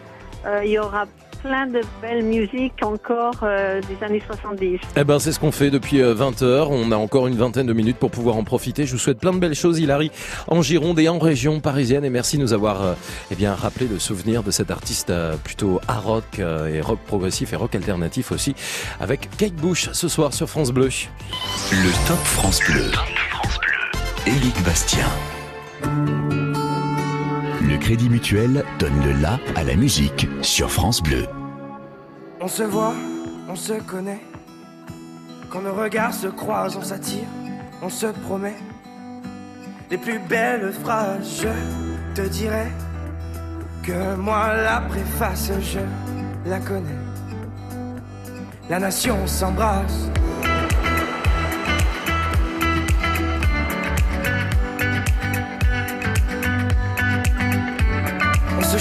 euh, il y aura plein de belles musiques encore euh, des années 70. Eh ben, c'est ce qu'on fait depuis 20 heures. On a encore une vingtaine de minutes pour pouvoir en profiter. Je vous souhaite plein de belles choses, Hilary, en Gironde et en région parisienne. Et merci de nous avoir, euh, eh bien, rappelé le souvenir de cet artiste euh, plutôt hard rock euh, et rock progressif et rock alternatif aussi, avec Kate Bush ce soir sur France Bleu. Le Top France Bleu. Éric Bastien. Crédit Mutuel donne le la à la musique sur France Bleu. On se voit, on se connaît. Quand nos regards se croisent, on s'attire, on se promet. Les plus belles phrases, je te dirai que moi la préface, je la connais. La nation s'embrasse.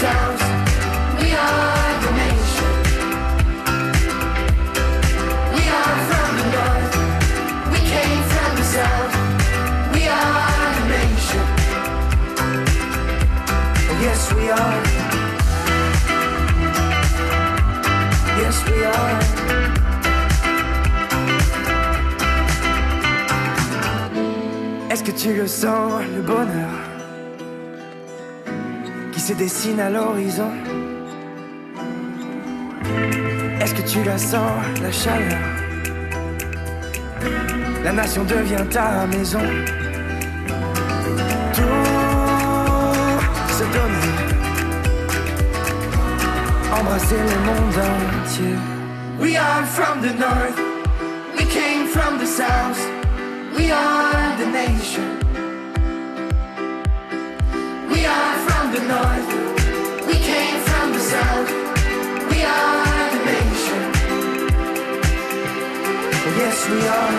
We are the nation. We are from the north, we came from the south, we are the nation. Yes, we are. Yes, we are. Est-ce que tu le sens, le bonheur se dessine à l'horizon Est-ce que tu la sens, la chaleur? La nation devient ta maison. Tout se donner, embrasser le monde entier. We are from the north, we came from the south, we are the nation. Yes, we are.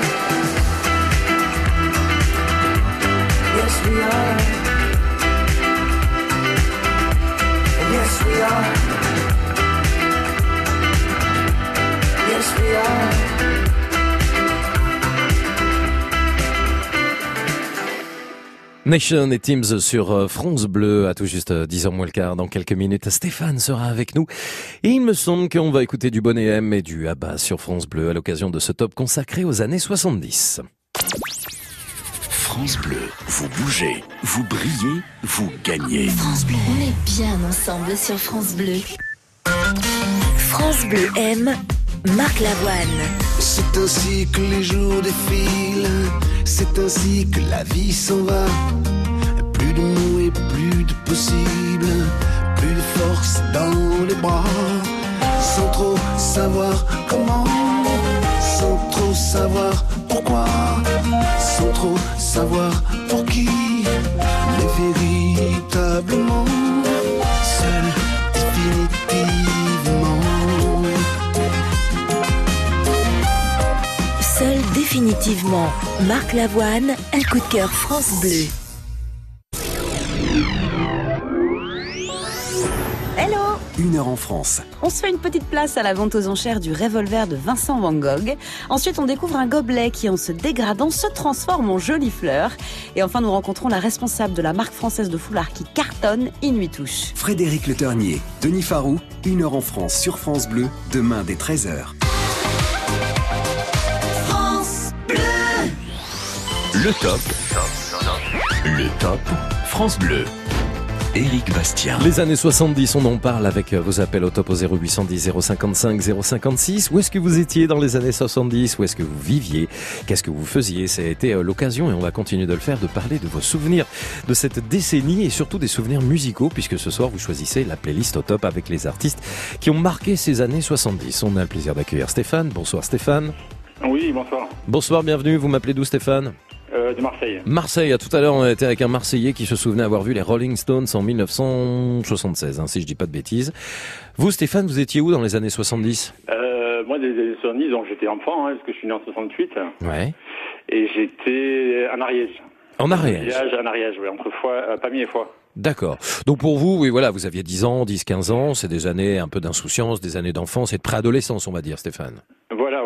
Yes, we are. Yes, we are. Yes, we are. Nation et Teams sur euh, France Bleu à tout juste euh, 10h moins le quart. Dans quelques minutes, Stéphane sera avec nous. Et il me semble qu'on va écouter du Bonnet M et du Abba sur France Bleu à l'occasion de ce top consacré aux années 70. France Bleu, vous bougez, vous brillez, vous gagnez. France Bleu. On est bien ensemble sur France Bleu. France Bleu aime Marc Lavoine. C'est ainsi que les jours défilent, c'est ainsi que la vie s'en va. Plus de mots et plus de possible, plus de force dans les bras. Sans trop savoir comment, sans trop savoir pourquoi, sans trop savoir pour qui. Les Effectivement, Marc Lavoine, un coup de cœur France Bleu. Hello Une heure en France. On se fait une petite place à la vente aux enchères du revolver de Vincent Van Gogh. Ensuite, on découvre un gobelet qui, en se dégradant, se transforme en jolie fleur. Et enfin, nous rencontrons la responsable de la marque française de foulard qui cartonne, Inuit Touche. Frédéric Le Ternier, Denis Farou, une heure en France sur France Bleu, demain dès 13h. Le top. Le top France Bleu. Éric Bastien. Les années 70, on en parle avec euh, vos appels au top au 0810 055 056. Où est-ce que vous étiez dans les années 70 Où est-ce que vous viviez? Qu'est-ce que vous faisiez? Ça a été euh, l'occasion, et on va continuer de le faire, de parler de vos souvenirs de cette décennie et surtout des souvenirs musicaux, puisque ce soir, vous choisissez la playlist au top avec les artistes qui ont marqué ces années 70. On a le plaisir d'accueillir Stéphane. Bonsoir Stéphane. Oui, bonsoir. Bonsoir, bienvenue. Vous m'appelez d'où Stéphane? Euh, de Marseille. Marseille, à tout à l'heure on était avec un Marseillais qui se souvenait avoir vu les Rolling Stones en 1976, hein, si je dis pas de bêtises. Vous Stéphane, vous étiez où dans les années 70 Euh, moi, des années 70, donc j'étais enfant, hein, parce que je suis né en 68, Ouais. et j'étais en Ariège. En Ariège Village en Ariège, oui, entre fois, euh, Pamiers et Foix. D'accord. Donc pour vous, oui voilà, vous aviez 10 ans, 10, 15 ans, c'est des années un peu d'insouciance, des années d'enfance et de préadolescence, on va dire Stéphane. Voilà,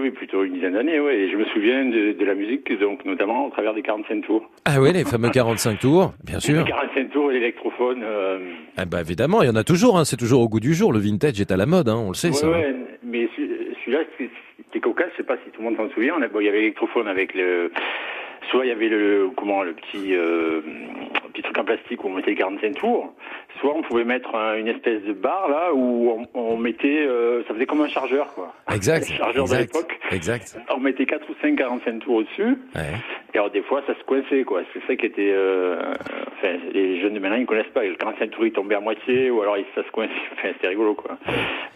oui, plutôt une dizaine d'années, ouais. Et je me souviens de, de la musique, donc notamment au travers des 45 tours. Ah oui, les fameux 45 tours, bien sûr. Les 45 tours et l'électrophone. Euh, Ah bah évidemment, il y en a toujours, hein, c'est toujours au goût du jour, le vintage est à la mode, hein, on le sait ouais, ça. hein. mais celui- celui-là, c'était cocasse, je sais pas si tout le monde s'en souvient. Bon, il y avait l'électrophone avec le. Soit il y avait le comment le petit euh, petit truc en plastique où on mettait les 45 tours. Soit on pouvait mettre un- une espèce de barre là où on, on mettait, euh, ça faisait comme un chargeur quoi. Exact. Un chargeur de exact, l'époque. Exact. On mettait 4 ou 5 45 tours au-dessus. Ouais. Et alors des fois ça se coinçait quoi. C'est ça qui était. euh, enfin les jeunes de maintenant ils connaissent pas. Le 45 tours il tombait à moitié ou alors ça se coinçait. Enfin c'était rigolo quoi.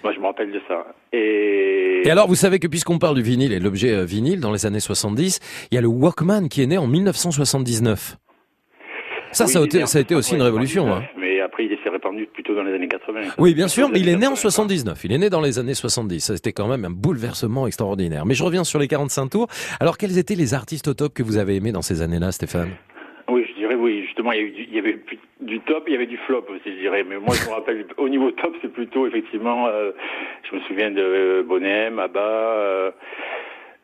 Moi je me rappelle de ça. Et, Et alors, vous savez que puisqu'on parle du vinyle et de l'objet euh, vinyle dans les années 70, il y a le Walkman qui est né en 1979. Ça, Oui, ça, a été, ça a été aussi une 79, révolution. Hein. Après, il s'est répandu plutôt dans les années 80. Oui, bien sûr, mais il est né en 79. Il est né dans les années 70. Ça, c'était quand même un bouleversement extraordinaire. Mais je reviens sur les 45 tours. Alors, quels étaient les artistes au top que vous avez aimés dans ces années-là, Stéphane? Oui, je dirais oui. Justement, il y, a eu du, il y avait du top, il y avait du flop aussi, je dirais. Mais moi, je me rappelle, au niveau top, c'est plutôt effectivement, euh, je me souviens de M, Abba. Euh,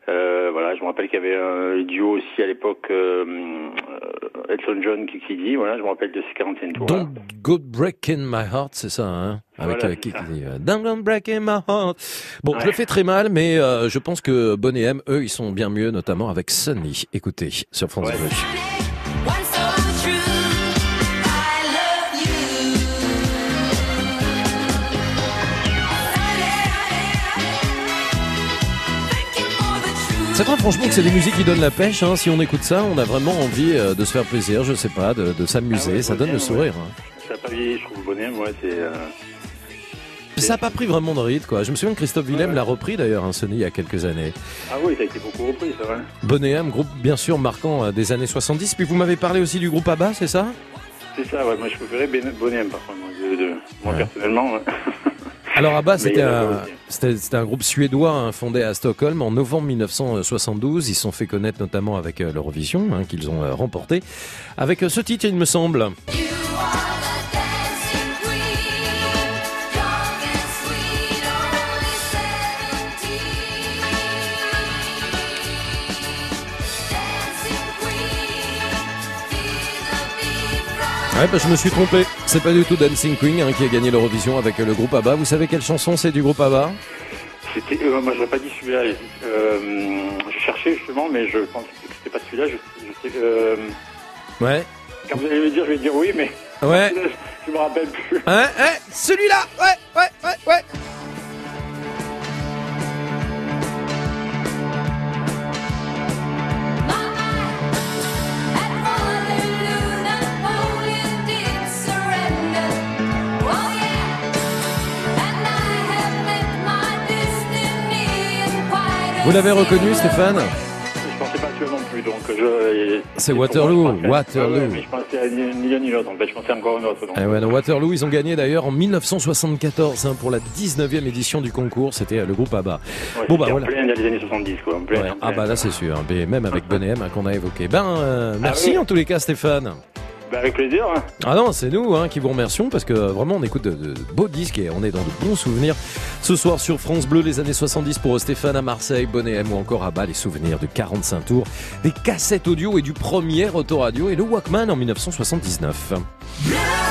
euh, voilà, je me rappelle qu'il y avait un duo aussi à l'époque, euh, euh, Elton John, qui dit. Voilà, je me rappelle de ces 45 tours. Don't go breaking my heart, c'est ça, hein Avec Voilà, euh, c'est qui ça. qui dit euh, Don't go breaking my heart. Bon, je Ouais. le fais très mal, mais euh, je pense que Bon et M, eux, ils sont bien mieux, notamment avec Sunny. Écoutez, sur France Bleu. C'est vrai, franchement, que c'est des musiques qui donnent la pêche. Hein. Si on écoute ça, on a vraiment envie euh, de se faire plaisir, je sais pas, de, de s'amuser. Ah ouais, ça donne le sourire. ouais. hein. Ça n'a pas vieilli, je trouve, Bonnet, moi, c'est... euh, Ça n'a pas pris vraiment de rythme, quoi. Je me souviens que Christophe Willem l'a repris d'ailleurs, un Sony, il y a quelques années. Ah oui, ça a été beaucoup repris, c'est vrai. Bonnet M, groupe bien sûr marquant euh, des années 70. Puis vous m'avez parlé aussi du groupe ABBA, c'est ça? C'est ça, ouais. Moi, je préférais Bonnet, par contre, moi, de- de- moi personnellement. Alors ABBA, il c'était un, groupe suédois hein, fondé à Stockholm en novembre 1972. Ils se sont fait connaître notamment avec euh, l'Eurovision, hein, qu'ils ont euh, remporté. Avec euh, ce titre, il me semble. Ouais, bah, je me suis trompé. C'est pas du tout Dancing Queen hein, qui a gagné l'Eurovision avec euh, le groupe ABBA. Vous savez quelle chanson c'est du groupe ABBA? C'était, euh, moi, j'aurais pas dit celui-là. Euh, je cherchais justement, mais je pense que c'était pas celui-là. Je, je sais, euh, Ouais. quand vous allez me dire, je vais dire oui, mais Ouais. je me rappelle plus. Hein, hein, celui-là Ouais, ouais, ouais, ouais. Vous l'avez reconnu, Stéphane Je pensais pas sûr non plus, donc je. C'est Waterloo, Waterloo. mais je pensais à ni l'un ni l'autre, en fait, je pensais encore à un autre. donc. Eh ouais, non, Waterloo, ils ont gagné d'ailleurs en 1974 hein, pour la 19e édition du concours. C'était euh, le groupe ABBA. Ouais, bon bah c'était en voilà. plein les années 70, quoi. En plein, Ouais. en Ah bah là c'est sûr, hein. Mais même avec Bonnet M hein, qu'on a évoqué. Ben euh, merci Ah oui. en tous les cas Stéphane. Bah, avec plaisir. Hein. Ah non, c'est nous hein, qui vous remercions parce que euh, vraiment on écoute de, beaux disques et on est dans de bons souvenirs. Ce soir sur France Bleu, les années 70 pour Stéphane à Marseille, Bonnet M ou encore à bas les souvenirs de 45 tours, des cassettes audio et du premier autoradio et le Walkman en 1979. France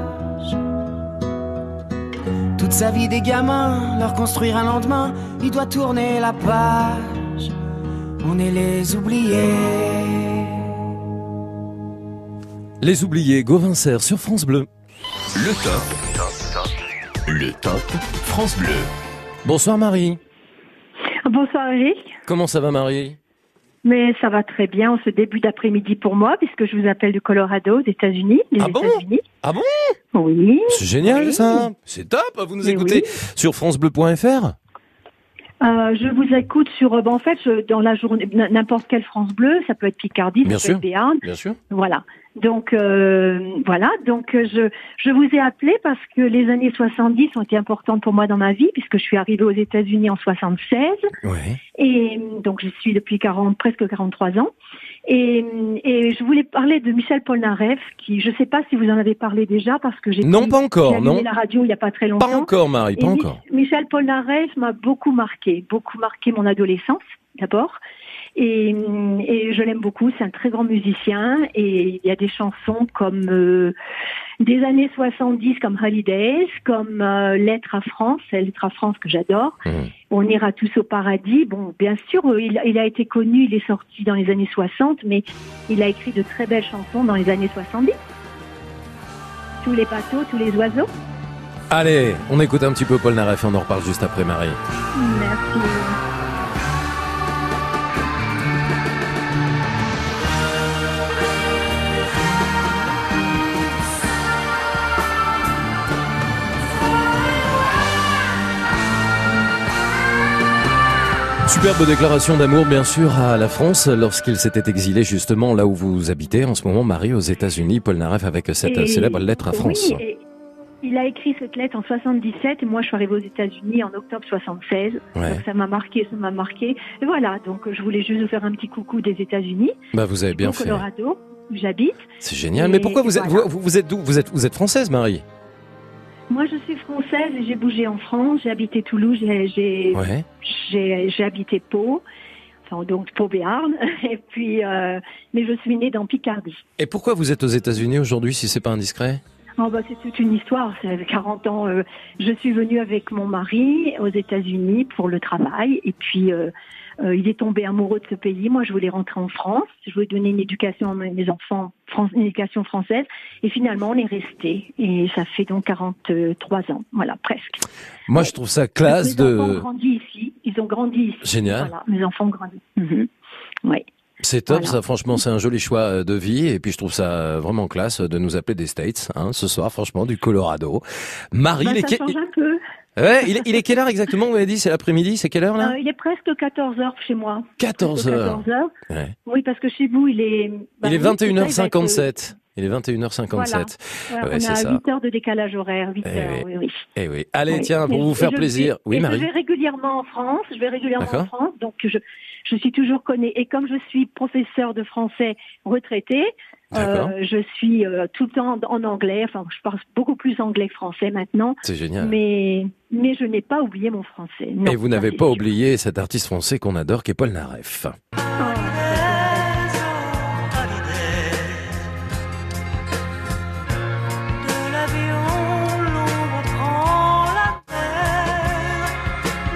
Toute sa vie des gamins, leur construire un lendemain, il doit tourner la page. On est les oubliés. Les oubliés, Gauvincer sur France Bleu. Le top. Le top France Bleu. Bonsoir Marie. Bonsoir Eric. Comment ça va Marie? Mais ça va très bien en ce début d'après-midi pour moi, puisque je vous appelle du Colorado, des États-Unis. des Ah bon? États-Unis. Ah bon? Oui. C'est génial Oui. ça. C'est top. Vous nous Mais écoutez sur francebleu.fr. Euh, je vous écoute sur, euh, ben, en fait, je- dans la journée, n'importe quelle France Bleue, ça peut être Picardie, Bien ça sûr. peut être Béarn. Bien sûr. Voilà. Donc euh, voilà, donc euh, je je vous ai appelé parce que les années 70 ont été importantes pour moi dans ma vie puisque je suis arrivée aux États-Unis en 76 Ouais. et donc je suis depuis 40 presque 43 ans et, et je voulais parler de Michel Polnareff qui je sais pas si vous en avez parlé déjà parce que j'ai Non, pas encore, non. la radio il y a pas très longtemps. Pas encore, Marie, pas Et encore. Michel Polnareff m'a beaucoup marqué, beaucoup marqué mon adolescence d'abord. Et, et je l'aime beaucoup, c'est un très grand musicien et il y a des chansons comme euh, des années 70 comme Holidays, comme euh, Lettre à France, Lettre à France que j'adore. On ira tous au paradis. Bon, bien sûr, euh, il, il a été connu, il est sorti dans les années 60, mais il a écrit de très belles chansons dans les années 70. Tous les bateaux, tous les oiseaux. Allez, on écoute un petit peu Paul Naref et on en reparle juste après, Marie. Merci. Superbe déclaration d'amour, bien sûr, à la France lorsqu'il s'était exilé justement là où vous habitez en ce moment, Marie, aux États-Unis. Paul Naref avec cette Et- célèbre lettre à France. Oui, il a écrit cette lettre en 77 et moi je suis arrivée aux États-Unis en octobre 76. Ouais. Donc ça m'a marqué, ça m'a marqué. Et voilà, donc je voulais juste vous faire un petit coucou des États-Unis. Bah, vous avez bien fait. Colorado, où j'habite. C'est génial. Et Mais pourquoi vous êtes, voilà. vous, vous êtes d'où? Vous êtes, vous êtes française, Marie? Moi je suis française et j'ai bougé en France. J'ai habité Toulouse, j'ai Ouais. habité Pau. Enfin, donc Pau Béarn. Et puis, euh, mais je suis née dans Picardie. Et pourquoi vous êtes aux États-Unis aujourd'hui, si c'est pas indiscret? Oh bah, c'est toute une histoire. Avec 40 ans. euh, je suis venue avec mon mari aux États-Unis pour le travail. Et puis, euh, euh, il est tombé amoureux de ce pays. Moi, je voulais rentrer en France. Je voulais donner une éducation à mes enfants, une éducation française. Et finalement, on est resté. Et ça fait donc 43 ans. Voilà, presque. Moi, je trouve ça classe mes enfants ont de. grandi ici. Ils ont grandi ici. Génial. Voilà, mes enfants ont grandi. Mhm. Oui. C'est top, Voilà. ça. Franchement, c'est un joli choix euh, de vie. Et puis, je trouve ça euh, vraiment classe de nous appeler des States, hein, ce soir, franchement, du Colorado. Marie, est, ça que- change un peu. Ouais, il est, il est quelle heure exactement Vous m'avez dit, c'est l'après-midi, c'est quelle heure là? Euh, il est presque 14 heures chez moi. 14 Presque heures. 14 heures. Ouais. Oui, parce que chez vous, il est. bah Il est oui, c'est ça, il 21h57. Est 21h57. Voilà. Ouais, Ouais, on a ça. 8 heures de décalage horaire, 8 Eh heures, oui. oui, oui. Eh oui. Allez, Oui. tiens, pour Et- vous faire plaisir. vais- Oui, Marie. Je vais régulièrement en France, je vais régulièrement en. France, donc je, je suis toujours connue. Et comme je suis professeur de français retraité. Euh, je suis euh, tout le temps en anglais, enfin je parle beaucoup plus anglais que français maintenant. C'est génial. Mais, mais je n'ai pas oublié mon français. Non, Et vous n'avez pas sûr. oublié cet artiste français qu'on adore, qui est Paul Naref. De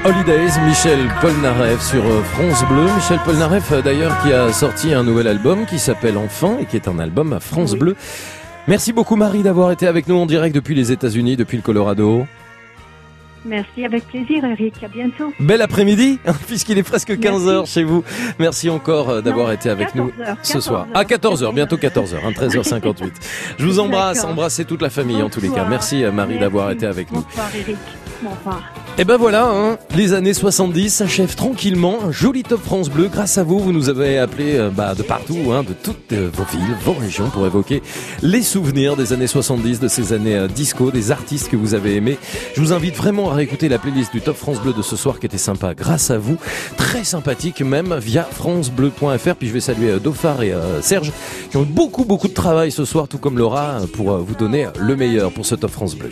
Holidays, Michel Polnareff sur euh, France Bleu. Michel Polnareff, euh, d'ailleurs, qui a sorti un nouvel album qui s'appelle Enfant et qui est un album à France Bleu. Merci beaucoup Marie d'avoir été avec nous en direct depuis les États-Unis, depuis le Colorado. Merci, avec plaisir, Eric. À bientôt. Bel après-midi, hein, puisqu'il est presque 15 heures chez vous. Merci encore euh, d'avoir été avec nous 14 heures, ce 14 soir. À 14 heures, bientôt 14 heures, hein, 13h58. Je vous embrasse, embrassez toute la famille en tous les cas. Merci Marie d'avoir été avec nous. Bonsoir, Eric. Et ben voilà, hein, les années 70 s'achèvent tranquillement. Un joli top France Bleu. Grâce à vous, vous nous avez appelés euh, bah, de partout, hein, de toutes euh, vos villes, vos régions, pour évoquer les souvenirs des années 70, de ces années euh, disco, des artistes que vous avez aimés. Je vous invite vraiment à réécouter la playlist du top France Bleu de ce soir qui était sympa grâce à vous. Très sympathique même via francebleu.fr. Puis je vais saluer Dauphard et Serge qui ont beaucoup beaucoup de travail ce soir, tout comme Laura, pour vous donner le meilleur pour ce top France Bleu.